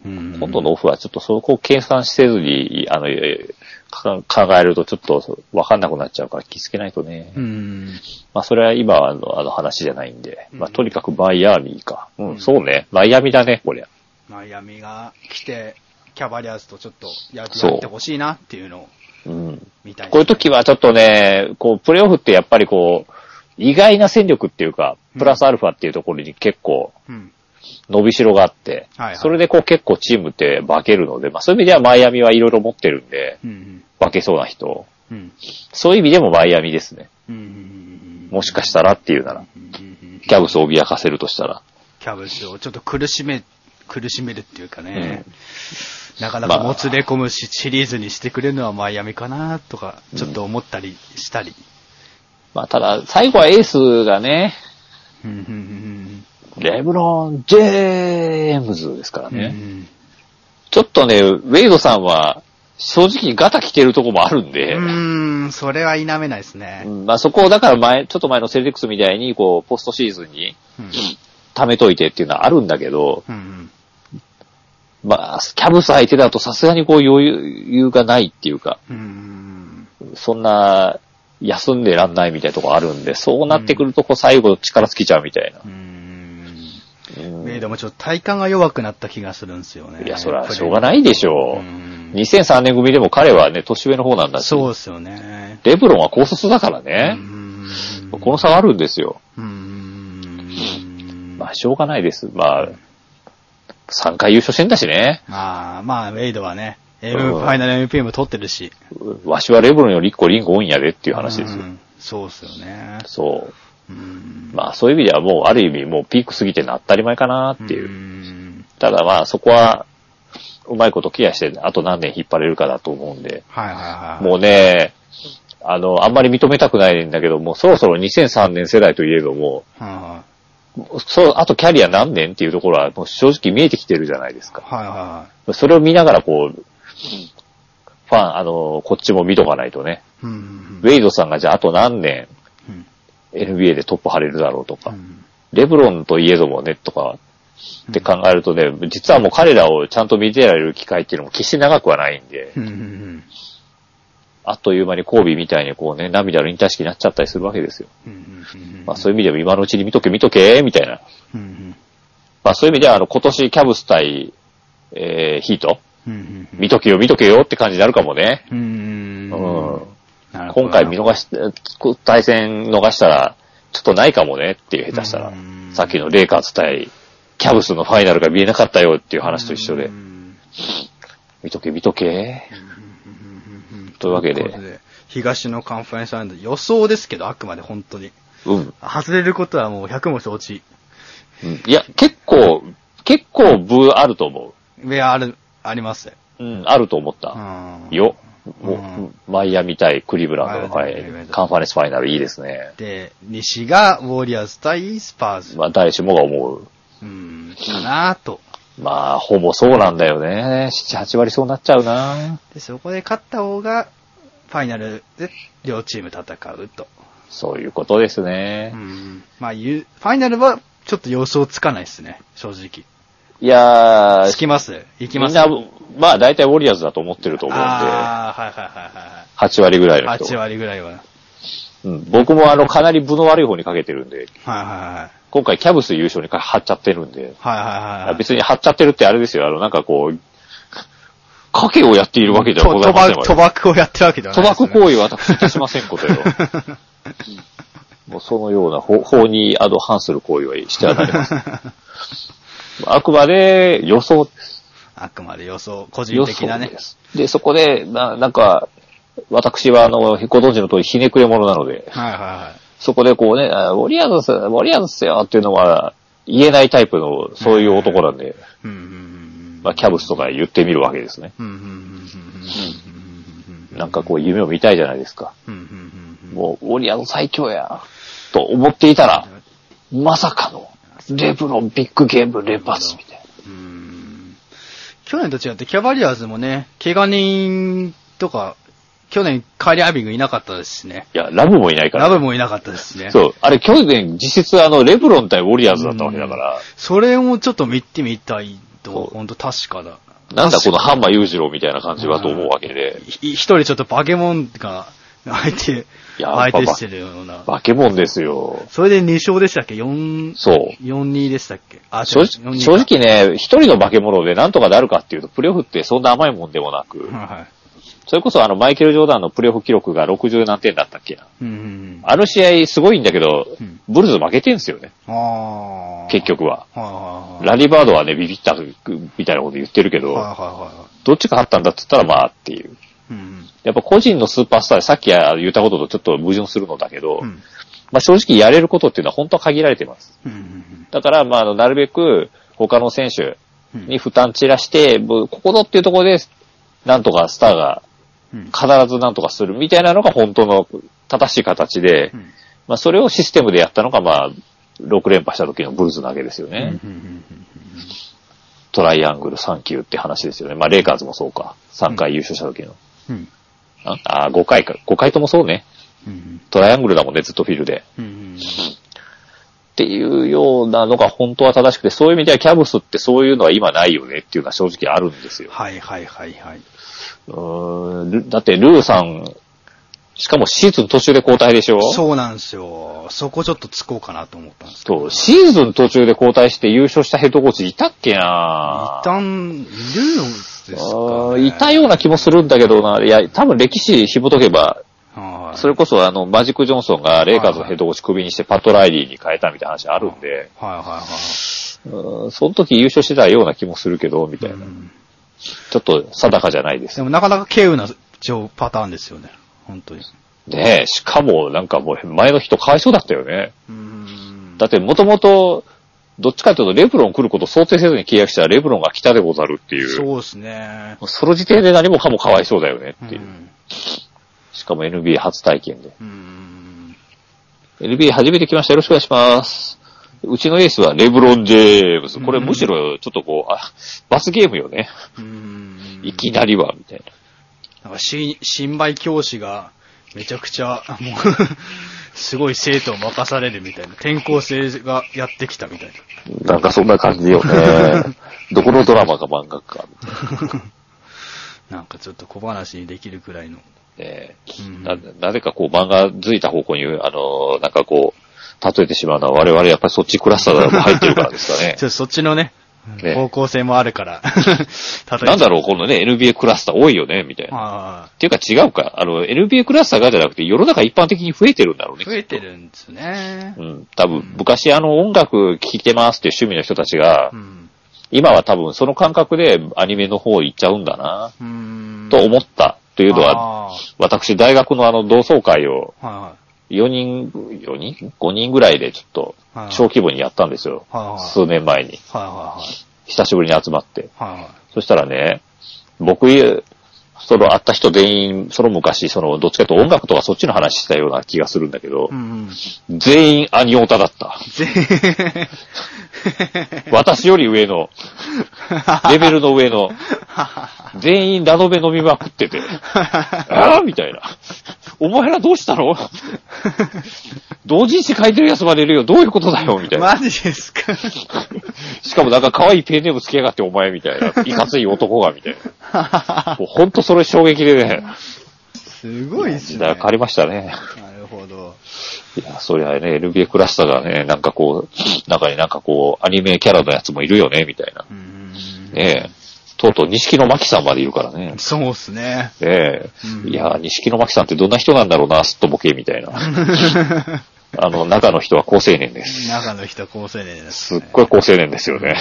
うん。今度のオフはちょっとそこを計算せずに、あの、考えるとちょっとわかんなくなっちゃうから気付けないとね。うん。まあそれは今はあのあの話じゃないんで、まあうんとにかくマイアミか。う、うんんそうね。マイアミだね、こりゃ。マイアミが来て、キャバリアーズとちょっとやってほしいなっていうのをうん。見たい。こういう時はちょっとね、こう、プレイオフってやっぱりこう、意外な戦力っていうか、プラスアルファっていうところに結構うん。伸びしろがあって、はいはいそれでこう結構チームって化けるので、まあそういう意味ではマイアミはいろいろ持ってるんで、うん。化けそうな人。うん。そういう意味でもマイアミですね。うん。もしかしたらっていうなら、うんキャブスを脅かせるとしたら。キャブスをちょっと苦しめ、苦しめるっていうかね、うんなかなかもつれ込むし、シリーズにしてくれるのはマイアミかなとか、ちょっと思ったりしたり。まあただ、最後はエースがね、うん。うんレブロン・ジェームズですからうんうんね。うん。ちょっとね、ウェイドさんは、正直ガタ来てるとこもあるんで、うーん、それは否めないですね。う。んまあそこをだから前、ちょっと前のセルティックスみたいに、こう、ポストシーズンにうん。貯めといてっていうのはあるんだけど、うんまあ、キャブス相手だとさすがにこう余裕がないっていうか、うんうん。そんな、休んでらんないみたいなとこあるんで、そうなってくると、こう、最後力尽きちゃうみたいなメイドもちょっと体感が弱くなった気がするんですよね。いや、それはしょうがないでしょう。うん2003年組でも彼はね、年上の方なんだし、そうですよね。レブロンは高卒だからねう、んこの差はあるんですよ。うんまあ、しょうがないです。まあ、3回優勝してんだしね。まあ、まあ、メイドはね、ファイナル MP も取ってるし。わしはレブロンより1個リング多いんやでっていう話ですよ。うんそうですよね。そう。うんまあそういう意味ではもうある意味もうピーク過ぎてるのは当たり前かなっていう。んただまあそこはうまいことケアしてあと何年引っ張れるかだと思うんで。はいはいはい。もうね、あの、あんまり認めたくないんだけど、もうそろそろ2003年世代といえども、はそう、あとキャリア何年っていうところはもう正直見えてきてるじゃないですか。いはいはそれを見ながらこう、ファン、あの、こっちも見とかないとね。い。うん。うんウェイドさんがじゃああと何年うん。NBA でトップ張れるだろうとか。う、ん。レブロンといえどもね、とか、って考えるとね、実はもう彼らをちゃんと見てられる機会っていうのも決して長くはないんで、うん。うん。あっという間にコービーみたいにこうね、涙の引退式になっちゃったりするわけですよ。うん。うん。うん。まあそういう意味でも今のうちに見とけ見とけ、みたいな。うん。まあそういう意味ではあの今年キャブス対、えー、ヒート、見とけよ見とけよって感じになるかもね。今回見逃し、対戦逃したら、ちょっとないかもねっていう下手したら。うん、さっきのレイカーズ対キャブスのファイナルが見えなかったよっていう話と一緒で。う、ん。見とけ見とけ。というわけで。東のカンファレンスラウンド予想ですけど、あくまで本当に。うん。外れることはもう100も承知。うん。いや、結構、結構ブーあると思いや、ある、ありますよ。う。うん、あると思った。うんよ。もう、うんマイアミ対クリーブランドのファイマイアミ対クリーブランドカンファレンスファイナルいいですね。で、西がウォリアーズ対スパーズ。まあ、誰しもが思う。うん、かなと。まあ、ほぼそうなんだよね。7、8割そうなっちゃうな。で、そこで勝った方が、ファイナルで両チーム戦うと。そういうことですねう。ん。まあ、ゆファイナルはちょっと予想つかないですね、正直。いやー、つきます？行きます？みんな、まあ大体ウォリアーズだと思ってると思うんで、ああ、はいはいはいは8割ぐらいいはい。の人8。割ぐらいは。はいうん、僕もあの、かなり分の悪い方にかけてるんで、はいはい。今回キャブス優勝に張っちゃってるんで、はいはいはい。別に張っちゃってるってあれですよ、あの、なんかこう、賭けをやっているわけではと賭ございません博、賭博をやってるわけではない賭です、ね。博行為は私いたしませんことよ。もうそのような法法にあの反する行為はしてはなりません。あくまで予想です。あくまで予想、個人予的なね想。です。で、そこで、ななんか、私はあの、ご存知の通りひねくれ者なので、はいはいはい。そこでこうね、あウォリアーズウォリアーズっすよっていうのは言えないタイプの、そういう男なんで、うんうんうんまあ、キャブスとか言ってみるわけですね。なんかこう夢を見たいじゃないですか。もう、ウォリアーズ最強や、と思っていたら、まさかの、レブロンビッグゲーム連発みたいな。うん去年と違ってキャバリアーズもね、怪我人とか去年カイリー・アイビングいなかったですしね。いや、ラブもいないから、ラブもいなかったですしね。そう。あれ、去年、実質あの、レブロン対ウォリアーズだったわけだから、それもちょっと見てみたいと、本当確かだ。なんだこのハンマー裕次郎みたいな感じはと思うわけで、ひ一人ちょっとバケモンが相手、相手してるような。バケモンですよ。それで2勝でしたっけ ?4、そう。4-2でしたっけ？あ、正直正直ね、一人の化け物でなんとかなるかっていうと、プレオフってそんな甘いもんでもなく、はいはい。それこそあの、マイケル・ジョーダンのプレオフ記録が60何点だったっけ？な。うんうんうん。あの試合すごいんだけどうん、ブルズ負けてんすよね、結。局は。ラリーバードはね、ビビったみたいなこと言ってるけど、はいはいはどっちが勝ったんだって言ったらまあっていう。い。うんやっぱ個人のスーパースターでさっき言ったこととちょっと矛盾するのだけど、うん。うんまあ正直やれることっていうのは本当は限られてます。だから、まあなるべく他の選手うんに負担散らして、ここぞっていうところで、なんとかスターがうん必ずなんとかするみたいなのが本当の正しい形で、うんまあそれをシステムでやったのが、まあ、6連覇した時のブルズなわけですよね。トライアングル3級って話ですよね。まあレイカーズもそうか。3回優勝した時の。うんああー、5回か。5回ともそうね。うんトライアングルだもんね、ずっとフィルで。うんうんっていうようなのが本当は正しくて、そういう意味ではキャブスってそういうのは今ないよねっていうのは正直あるんですよ。はいはいはいはい。うーんルだってルーさん、しかもシーズン途中で交代でしょ？そうなんですよ。そこちょっとつこうかなと思ったんですけど。そう、シーズン途中で交代して優勝したヘッドコーチいたっけな？一旦、いるんですか、ね、いたような気もするんだけどな。いや、多分歴史紐解けば、はい。それこそあの、マジック・ジョンソンがレイカーズのヘッドコーチクビにしてパット・ライリーに変えたみたいな話あるんで、はいはいはい。うんその時優勝してたような気もするけど、みたいな。うんちょっと定かじゃないですで。もなかなか稀有な情パターンですよね。本当に。ねえ、しかもなんかもう前の人かわいそうだったよね。うんだってもともと、どっちかというとレブロン来ることを想定せずに契約したらレブロンが来たでござるっていう。そうですね。その時点で何もかもかわいそうだよねっていう。うんしかも NBA 初体験で。うん。NBA 初めて来ました。よろしくお願いします。うちのエースはレブロン・ジェームズ。これむしろちょっとこう、あ、罰ゲームよね。うんいきなりは、みたいな。なんかし、新米教師が、めちゃくちゃ、もう、すごい生徒を任されるみたいな。転校生がやってきたみたいな。なんかそんな感じよね。どこのドラマか漫画か。なんかちょっと小話にできるくらいの。ねうんな、なぜかこう漫画づいた方向に、あの、なんかこう、例えてしまうのは我々やっぱりそっちクラスターが入ってるからですかね そっちのね、ね方向性もあるから。例なんだろう、このね、NBA クラスター多いよね、みたいな。あっていうか違うか。あの、NBA クラスターがじゃなくて世の中一般的に増えてるんだろうね。あ、増えてるんですね。うん。多分、昔あの音楽聴いてますっていう趣味の人たちがう、ん。今は多分その感覚でアニメの方行っちゃうんだな。と思ったというのは、は、私大学のあの同窓会をは4人、4人 ?5 人ぐらいでちょっとはい小規模にやったんですよ。い。はいはい。数年前に。はいはい久しぶりに集まって。はい。はいはい。そしたらね、僕、その会った人全員、その昔、その、どっちかと音楽とかそっちの話したような気がするんだけどう、んうん。全員アニオタだった。ぜ 私より上の、レベルの上の、全員ラノベ飲みまくってて、ああみたいな。お前らどうしたの？同人誌書いてるやつまでいるよ。どういうことだよ？みたいな。マジですか？しかもなんか可愛いペンネームつけやがってお前みたいな。いかつい男がみたいな。もうほんとそれ衝撃でね、すごいっすね。時代変わりましたね。なるほど。いや、そりゃね、NBA クラスターがね、なんかこう、中になんかこう、アニメキャラのやつもいるよね、みたいな。うんねえ。とうとう錦野真紀さんまでいるからね。そうっすね。ねえ。うんいや、錦野真紀さんってどんな人なんだろうな、すっとぼけみたいな。あの、中の人は高青年です。中の人高青年です、すっごい高青年ですよね。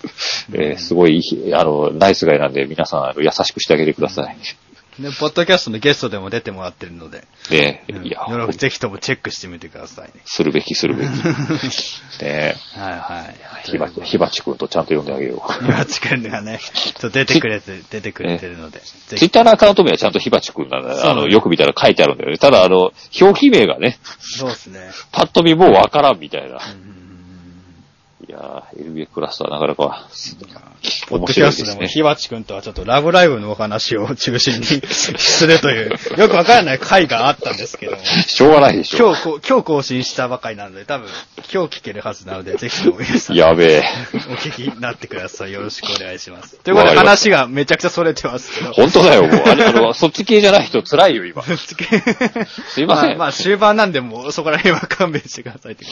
えーすごい、あの、ナイスガイなんで皆さん優しくしてあげてください。で、ポッドキャストのゲストでも出てもらってるので、ねいや、よろぜひともチェックしてみてくださいね。するべきするべき。ねえ、はいはい。ひば、ひばちくんとちゃんと呼んであげよう。ひばちくんがね、ちょっと出てくれて、出てくれてるので、ぜツイッターのアカウント名はちゃんとひばちくんなんだ。あの、よく見たら書いてあるんだよね。ただ、あの、表記名がね、そうですね。パッと見もうわからんみたいな。うんいやー、LBA クラスターなかなか、ポッドキャストでも、ひわちくんとはちょっとラブライブのお話を中心にするという、よくわからない回があったんですけども。しょうがないでしょ。今日こ、今日更新したばかりなので、多分、今日聞けるはずなので、ぜひとも皆さん、やべえ。お聞きになってください。よろしくお願いします。ということで、話がめちゃくちゃそれてますけど。本当だよ、もう。あれ、あの、そっち系じゃない人辛いよ、今。すいません。まあ、まあ、終盤なんで、もうそこら辺は勘弁してくださいって。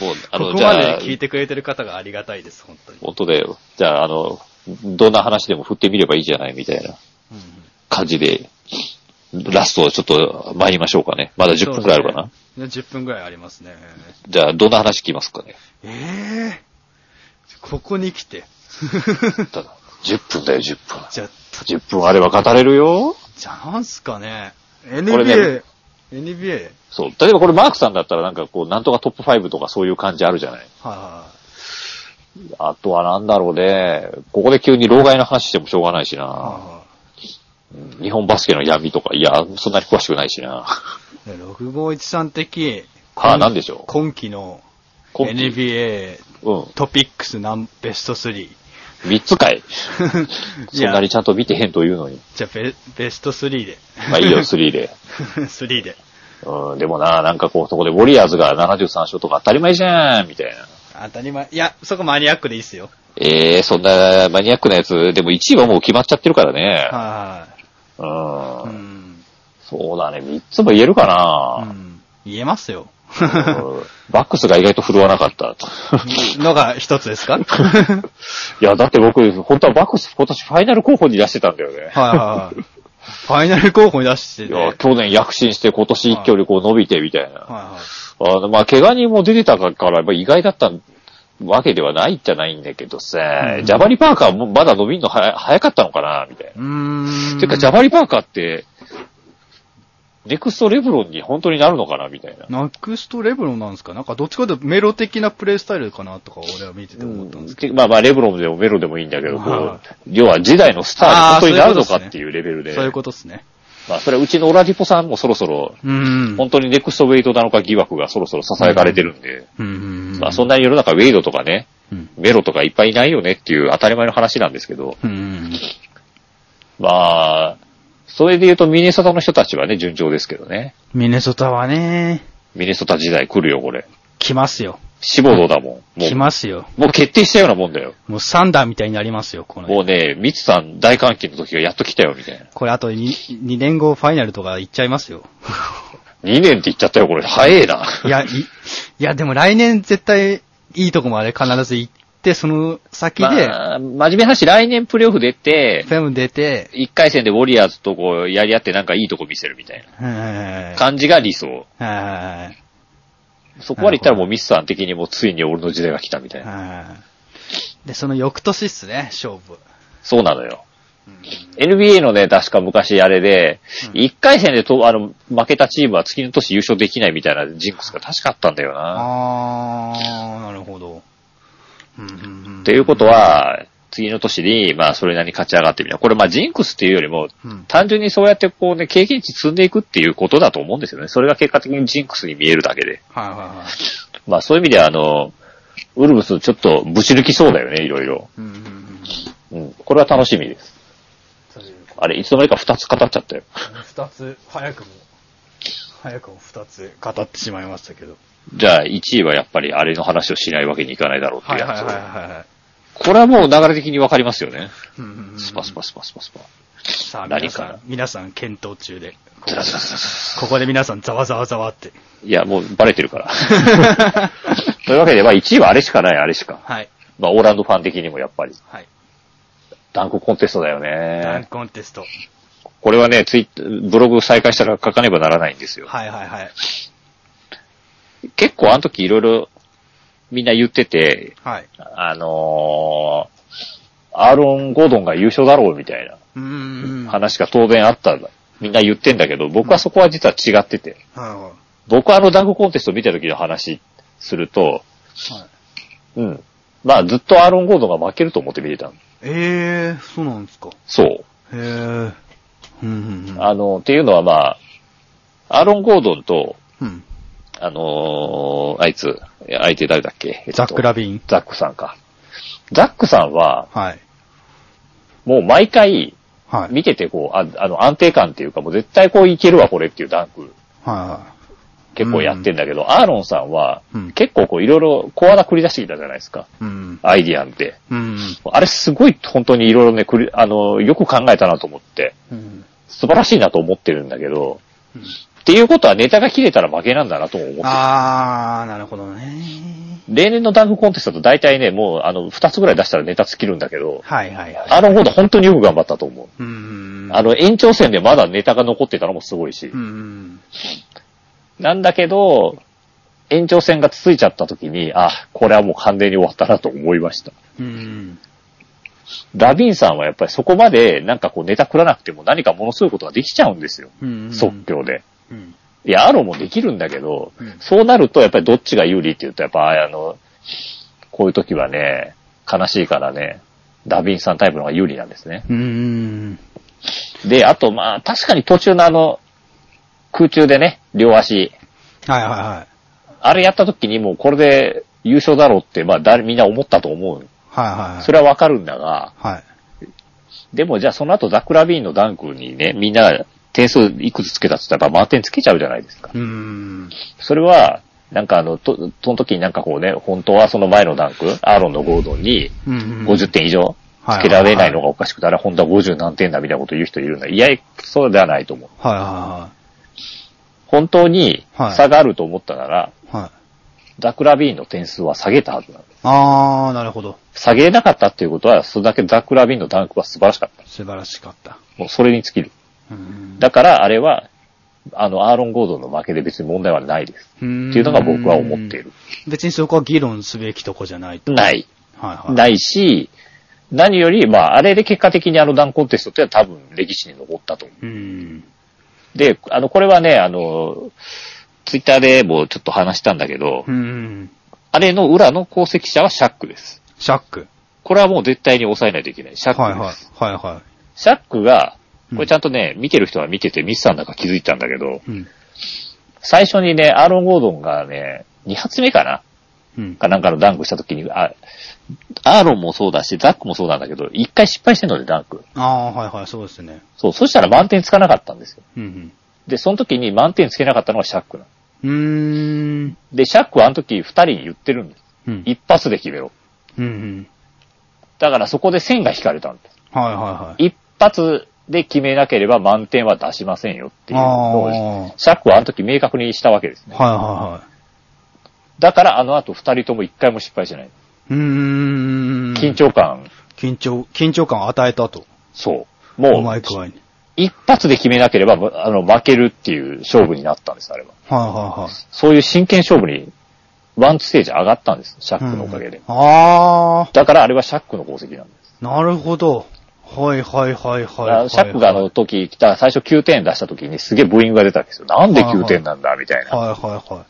もう、あの、ここまで、聞いてくれてる方がありがたいです、本当に。本当だよ。じゃあ、あの、どんな話でも振ってみればいいじゃない、みたいな感じで、ラストちょっと参りましょうかね。まだ10分くらいあるかな？な、ね、?10 分くらいありますね。じゃあ、どんな話聞きますかね？ええここに来て。ただ、10分だよ、10分。じゃあ、10分あれば語れるよ。じゃあなんすかね。NBA、ね NBA? そう。例えばこれマークさんだったらなんかこう、なんとかトップ5とかそういう感じあるじゃない。はあとはなんだろうね。ここで急に老害の話してもしょうがないし。な。日本バスケの闇とか、いや、そんなに詳しくないしな。いはい。で6513的、はあ、なんでしょう。今期の NBA うん。トピックスなんベスト3。3つかい。いそんなにちゃんと見てへんというのに。じゃあベベスト3で。まあいいよ、3で。3で。うん、でもな、なんかこう、そこでウォリアーズが73勝とか当たり前じゃん、みたいな。当たり前。いや、そこマニアックでいいっすよ。ええー、そんなマニアックなやつ、でも1位はもう決まっちゃってるからね。はうんいはい。うん。そうだね、3つも言えるかうな、ん。言えますよ。うんバックスが意外と振るわなかった。のが一つですか？は いいや、だって僕、本当はバックス今年ファイナル候補に出してたんだよね。はいはい。ファイナル候補に出してて。いや、去年躍進して今年一挙にこう伸びてみたいな。はいはい。あの、まあ、怪我人も出てたから、意外だったわけではないじゃないんだけどさ、うんジャバリパーカーもまだ伸びんの早早かったのかな、みたいな。うーん。てか、ジャバリパーカーって、ネクストレブロンに本当になるのかな、みたいな。ナクストレブロンなんですか？なんかどっちかというとメロ的なプレイスタイルかなとか俺は見てて思ったんですけまあまあ、レブロンでもメロでもいいんだけど、こはう、要は時代のスターに本当になるのかっていうレベルど。で。そういうことですね。まあ、それはうちのオラディポさんもそろそろ、うーん。本当にネクストウェイトなのか疑惑がそろそろ囁かれてるんで。まあそんなに世の中ウェイドとかね、うん。メロとかいっぱいいないよねっていう当たり前の話なんですけど。まあ、それで言うとミネソタの人たちはね、順調ですけどね。ミネソタはね、ミネソタ時代来るよ、これ。来ますよ。志望道だもん。も来う、ますよ。もう決定したようなもんだよ。もうサンダーみたいになりますよ、この。もうね、ミツさん大歓喜の時がやっと来たよ、みたいな。これあと 2, 2年後ファイナルとか行っちゃいますよ。2年って言っちゃったよ、これ。早えな。いや、い、いやでも来年絶対いいとこまで必ず行って、その先で、まあ、真面目な話、来年プレイオフ出て、フェム出て、1回戦でウォリアーズとこう、やり合ってなんかいいとこ見せるみたいなはい感じが理想。はいそこまで言ったらもうミスさん的にもうついに俺の時代が来たみたいな。はい。で、その翌年っすね、勝負。そうなのよ。NBA のね、確か昔あれで、うん1回戦でと、あの、負けたチームは次の年優勝できないみたいなジンクスが確かあったんだよな。あー、なるほど。うんうんうんっていうこと、は、次の年に、まあ、それなりに勝ち上がってみた。これ、まあ、ジンクスっていうよりも、うん単純にそうやってこうね、経験値積んでいくっていうことだと思うんですよね。それが結果的にジンクスに見えるだけで。はいはいはい。まあ、そういう意味では、あの、ウルブスちょっとぶち抜きそうだよね、いろいろ。うんうんうんうん。これは楽しみです。あれ、いつの間にか2つ語っちゃったよ。二つ、早くも、早くも二つ語ってしまいましたけど。じゃあ、1位はやっぱりあれの話をしないわけにいかないだろうっていうやつ。はいはいはいはいはい。これはもう流れ的にわかりますよね。スパスパスパスパスパ。さあ、何かな皆さん、皆さん検討中で。こザラザラザラザここで皆さんざわざわざわって。ラいや、もうバレてるから。というわけで、まあ1位はあれしかない、あれしか。はい。まあ、オーランドファン的にもやっぱり。はい。ダンクコンテストだよダンね。コンテスト。これはね、ツイッブログ再開したら書かねばならないんですよ。はいはいはい。結構あの時いろいろみんな言ってて、はい。あのー、アーロン・ゴードンが優勝だろうみたいな。話が当然あった。みんな言ってんだけど、僕はそこは実は違ってて。はいは僕はあのダンクコンテスト見た時の話すると、い。はい。うん。まあずっとアーロン・ゴードンが負けると思って見てたの。えー、そうなんですか。そう。へー。うんうんうん。あの、っていうのはまあ、アーロン・ゴードンとうん。あのーあいつ、相手誰だっけ、えっとザック・ラビーン。ザックさんか。ザックさんは、はい。もう毎回、はい。見ててこう、ああの、安定感っていうか、もう絶対こういけるわ、これっていうダンク、は結構やってんだけど、アーロンさんはうん、結構こういろいろ小技繰り出してきたじゃないですか。い。うん。アイディアンって。うん。あれすごい本当にいろいろね、繰りあの、よく考えたなと思って、うん。素晴らしいなと思ってるんだけど、うんっていうことはネタが切れたら負けなんだなとも思ってるあー、なるほどね。例年のダンクコンテストだと大体ね、もうあの、二つぐらい出したらネタ尽きるんだけど、はいはいはい。アーロン・ゴードン本当によく頑張ったと思う。うん。あの、延長戦でまだネタが残ってたのもすごいしう。ん。なんだけど、延長戦が続いちゃった時に、あ、これはもう完全に終わったなと思いました。うん。ラビンさんはやっぱりそこまでなんかこうネタ食らなくても何かものすごいことができちゃうんですよ。うん。即興で。うん。いや、アローもできるんだけど、うんそうなるとやっぱりどっちが有利って言うと、やっぱあの、こういう時はね、悲しいからね、ダビンさんタイプの方が有利なんですね。うん。で、あとまあ確かに途中のあの、空中でね、両足、はいはいはい。あれやった時にもうこれで優勝だろうって、まあ誰、みんな思ったと思う。はいはいはい。それはわかるんだが、はい。でもじゃあその後ザクラビーンのダンクにね、みんな点数いくつつけたって言ったら満点つけちゃうじゃないですか。うん。それは、なんかあの、と、その時になんかこうね、本当はその前のダンク、アーロンのゴードンにうん。50点以上つけられないのがおかしくて、あれ本当は50何点だみたいなこと言う人いるんだ。いや、そうではないと思う。はいは本当にはい差があると思ったなら、いはい。はい。ザクラビーンの点数は下げたはずなんです。あー、なるほど。下げれなかったっていうことは、それだけザクラビーンのダンクは素晴らしかった。素晴らしかった。もうそれに尽きる。うん。だから、あれは、あの、アーロン・ゴードンの負けで別に問題はないです。っていうのが僕は思っている。別にそこは議論すべきとこじゃないと。ない。はいはい。ないし、何より、まあ、あれで結果的にあのダンクコンテストってのは多分歴史に残ったと思うん。う。で、あの、これはね、あの、ツイッターでもちょっと話したんだけど、うん。あれの裏の功績者はシャックです。シャック。これはもう絶対に抑えないといけない。シャックはいです。はい。はいはシャックが、うんこれちゃんとね、見てる人は見ててミスさんだか気づいたんだけど、い。うん。最初にね、アーロン・ゴードンがね、2発目かなうん。かなんかのダンクした時に、あ、アーロンもそうだし、ザックもそうなんだけど、1回失敗してんので、ダンク。あー、はいはい、そうですね。そう、そしたら満点つかなかったんですよ。うんで、その時に満点つけなかったのがシャックなの。うん。で、シャックはあの時二人に言ってるんです。うん。一発で決めろ。うんうん。だからそこで線が引かれたんです。はいはいはい。一発で決めなければ満点は出しませんよっていうのを、あシャックはあの時明確にしたわけですね。はいはいはい。だからあの後二人とも一回も失敗してない。うーん。緊。張感、緊張、緊張感を与えたと。そう。うもう、まい具合に。一発で決めなければ、あの、負けるっていう勝負になったんです、あれは。はいはいはい。そういう真剣勝負に、ワンステージ上がったんです、シャックのおかげで。うんあだからあれはシャックの功績なんです。ー、なるほど。はいはいはいだはい、シャックがあの時、来た最初9点出した時にすげえブーイングが出たんですよ。なんで9点なんだみたいな。はいはいは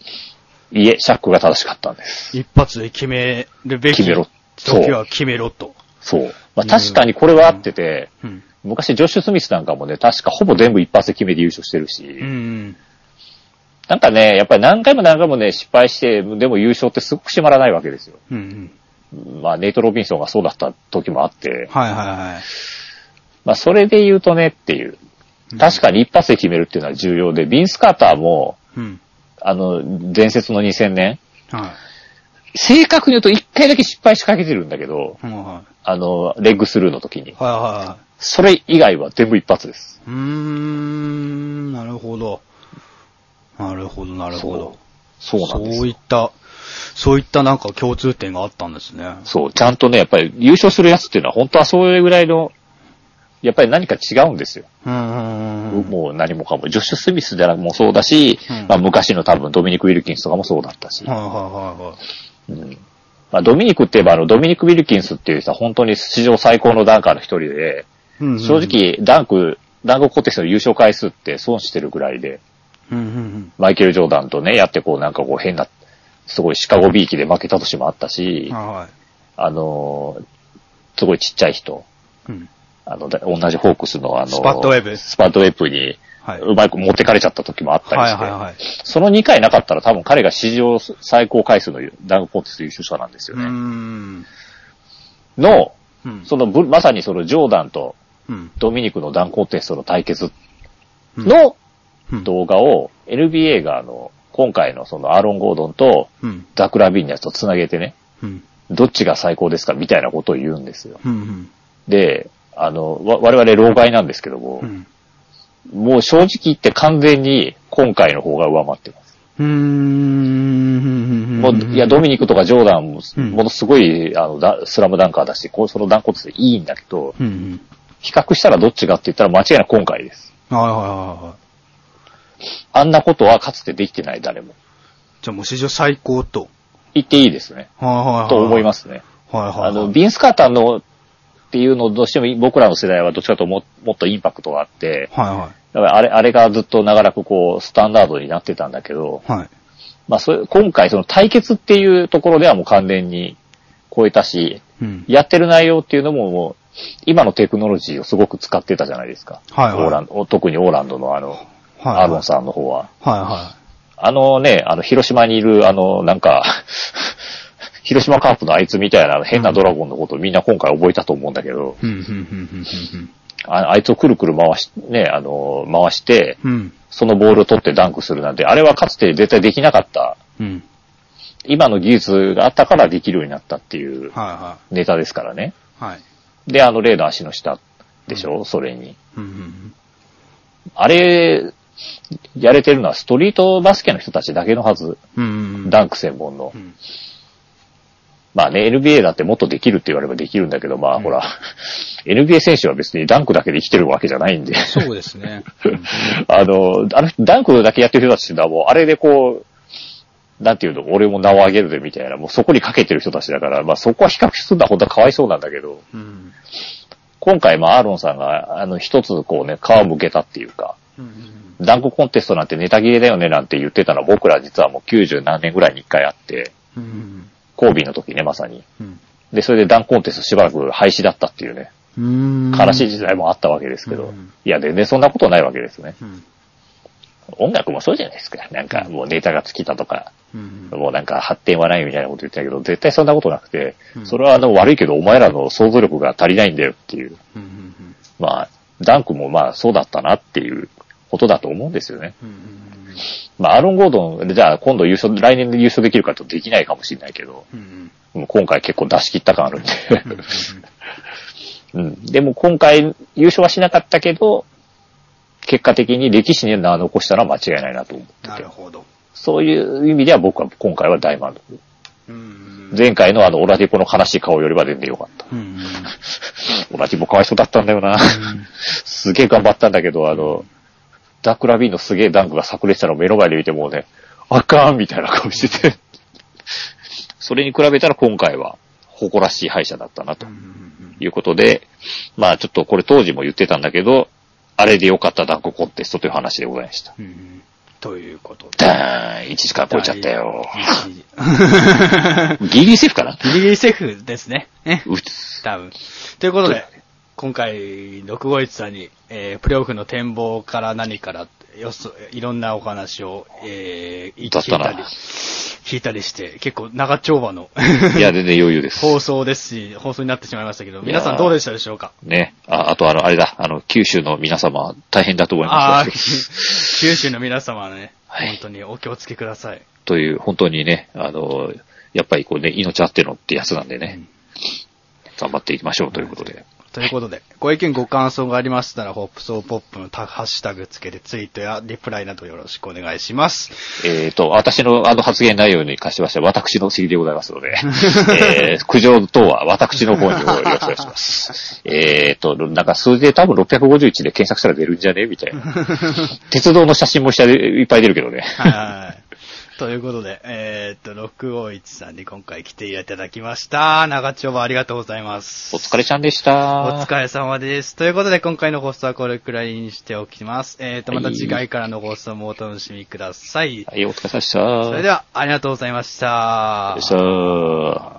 いえ、シャックが正しかったんです。い。一発で決めるべき決めろそう時は決めろと。そう。まあ確かにこれはあってて、うん。昔ジョッシュ・スミスなんかもね、確かほぼ全部一発で決めて優勝してるし、うん。なんかね、やっぱり何回も何回もね、失敗して、でも優勝ってすごく締まらないわけですよ。うんうん。まあ、ネイト・ロビンソンがそうだった時もあって、はいはいはい。まあ、それで言うとねっていう。確かに一発で決めるっていうのは重要で、ビンス・カーターも、うん。あの、伝説の2000年、はい。正確に言うと一回だけ失敗しかけてるんだけど、はいはあの、レッグスルーの時に。い。はいはいはい。それ以外は全部一発です。うーん、なるほど。なるほど、なるほど。そうなんですよそういった、そういったなんか共通点があったんですね。そう、ちゃんとね、やっぱり優勝するやつっていうのは本当はそういうぐらいの、やっぱり何か違うんですよ。うんうんうん。もう何もかも。ジョッシュ・スミスでもそうだし、うんまあ昔の多分ドミニク・ウィルキンスとかもそうだったし。はいはいはいはい。うんまあ、ドミニクって言えばあのドミニク・ウィルキンスっていう人は本当に史上最高のダンカーの一人で、うんうん正、直ダンク、ダンクコンテストの優勝回数って損してるぐらいで、うんうんうん。マイケル・ジョーダンとね、やってこうなんかこう変な、すごいシカゴビーキで負けた年もあったし、はい。あのーすごいちっちゃい人、うん。あの、だ同じホークスのあの、スパッドウェブスパッドウェブに、はいうまく持ってかれちゃった時もあったりして、はいはいはい。その2回なかったら多分彼が史上最高回数のダンクコンテスト優勝者なんですよね。ん。の、うん。そのぶまさにそのジョーダンとうん。ドミニクのダンクコンテストの対決うん、のうん、動画を NBA があの、今回のそのアーロン・ゴードンとうん。ザクラビーンのやつと繋げてね、うん。どっちが最高ですかみたいなことを言うんですよ。うん。で、あの、わ我々老害なんですけどもう、ん。もう正直言って完全に今回の方が上回ってます。うーん。もう、いや、ドミニクとかジョーダンも、うんものすごい、あの、だスラムダンカーだし、こうそのダンコンテストいいんだけど、うんうん。比較したらどっちかって言ったら間違いなく今回です。はいはいはいはい。あんなことはかつてできてない誰も。じゃあもう史上最高と。言っていいですね。はいはいはい。。と思いますすね。はいはいはい。あの、ビンス・カーターのっていうのをどうしても僕らの世代はどっちかとももっとインパクトがあって、はいはだからあれ、あれがずっと長らくこう、スタンダードになってたんだけど、い。はい。まあそれ、今回その対決っていうところではもう完全に超えたし、うん。やってる内容っていうのももう、今のテクノロジーをすごく使ってたじゃないですか。はいはいオーランド特にオーランドのあの、はい。アーロンさんの方は。はいはあのね、あの、広島にいる、あの、なんか、広島カープのあいつみたいな変なドラゴンのことをみんな今回覚えたと思うんだけど、い。うん、うん、うん、ああいつをくるくる回し、ね、あの、回して、うん、うん。そのボールを取ってダンクするなんて、あれはかつて絶対できなかった、うん。今の技術があったからできるようになったっていうはネタですからね。いはい。はい。で、あの例の足の下でしょ、それに。うん、うん。あれ、やれてるのはストリートバスケの人たちだけのはず。うん、うん。ダンク専門のう。ん。まあね、NBA だってもっとできるって言われればできるんだけど、まあうんほら、NBA 選手は別にダンクだけで生きてるわけじゃないんで。そうですね。あの、あの、ダンクだけやってる人たちってのはもう、あれでこう、なんていうの、俺も名を上げるぜみたいな、もうそこにかけてる人たちだから、まあそこは比較するのは本当はかわいそうなんだけど、うん。今回まあアーロンさんが、あの、一つこうね、皮を向けたっていうか、うん。ダンクコンテストなんてネタ切れだよねなんて言ってたのは僕ら実はもう90何年ぐらいに一回あって、うん。コービーの時ね、まさに。うん。で、それでダンクコンテストしばらく廃止だったっていうね、うん。悲しい時代もあったわけですけど、うんいや、全然そんなことないわけですね。うん。音楽もそうじゃないですか。なんかもうネタが尽きたとか、うん。もうなんか発展はないみたいなこと言ってたけど、絶対そんなことなくて、うんそれはあの悪いけどお前らの想像力が足りないんだよっていう。まあ、ダンクもまあそうだったなっていうことだと思うんですよね。うん。まあ、アーロン・ゴードン、じゃあ今度優勝、来年で優勝できるかとできないかもしれないけど、うん。もう今回結構出し切った感あるんで。うん。うん。でも今回優勝はしなかったけど、結果的に歴史に名を残したのは間違いないなと思っててなる。ほど。そういう意味では僕は今回は大満足。うん。前回のあのオラディポの悲しい顔よりは全然良かった。うん。オラディポかわいそうだったんだよな。すげえ頑張ったんだけど、あの、ダックラビーンのすげえダンクが炸裂したのを目の前で見てもうね、あかんみたいな顔してて。それに比べたら今回は誇らしい敗者だったなということで、まあちょっとこれ当時も言ってたんだけど、あれで良かったダンクコンテストという話でございました。うん。ということで。ダーン !1 時間超えちゃったよ。ギリギリセーフかな？ギ リギリセーフですね。ね。うつ。多分。ということで、今回、651さんに、えー、プレイオフの展望から何から、よそ、いろんなお話を、えー、聞いたり、聞いたりして、結構長丁場のいや、全然余裕です。放送ですし、放送になってしまいましたけど、皆さんどうでしたでしょうか？ね。あ、あとあの、あれだ、あの、九州の皆様、大変だと思います。九州の皆様ね、はい本当にお気をつけください。という、本当にね、あの、やっぱりこうね、命あってのってやつなんでね、頑張っていきましょうということで。ということで、ご意見ご感想がありましたら、ホップソーポップのタハッシュタグつけてツイートやリプライなどよろしくお願いします。えっ、と、私のあの発言内容に関してましては、私の責任でございますので、えー、苦情等は私の方によろしくお願いします。えっと、なんか数字で多分651で検索したら出るんじゃね？みたいな。鉄道の写真も下でいっぱい出るけどね。はい。ということで、えーっと、651さんに今回来ていただきました。長丁場ありがとうございます。お疲れちゃんでした。お疲れ様です。ということで、今回の放送はこれくらいにしておきます。えーっと、また次回からの放送もお楽しみください。はい、お疲れ様でした。それでは、ありがとうございました。でした。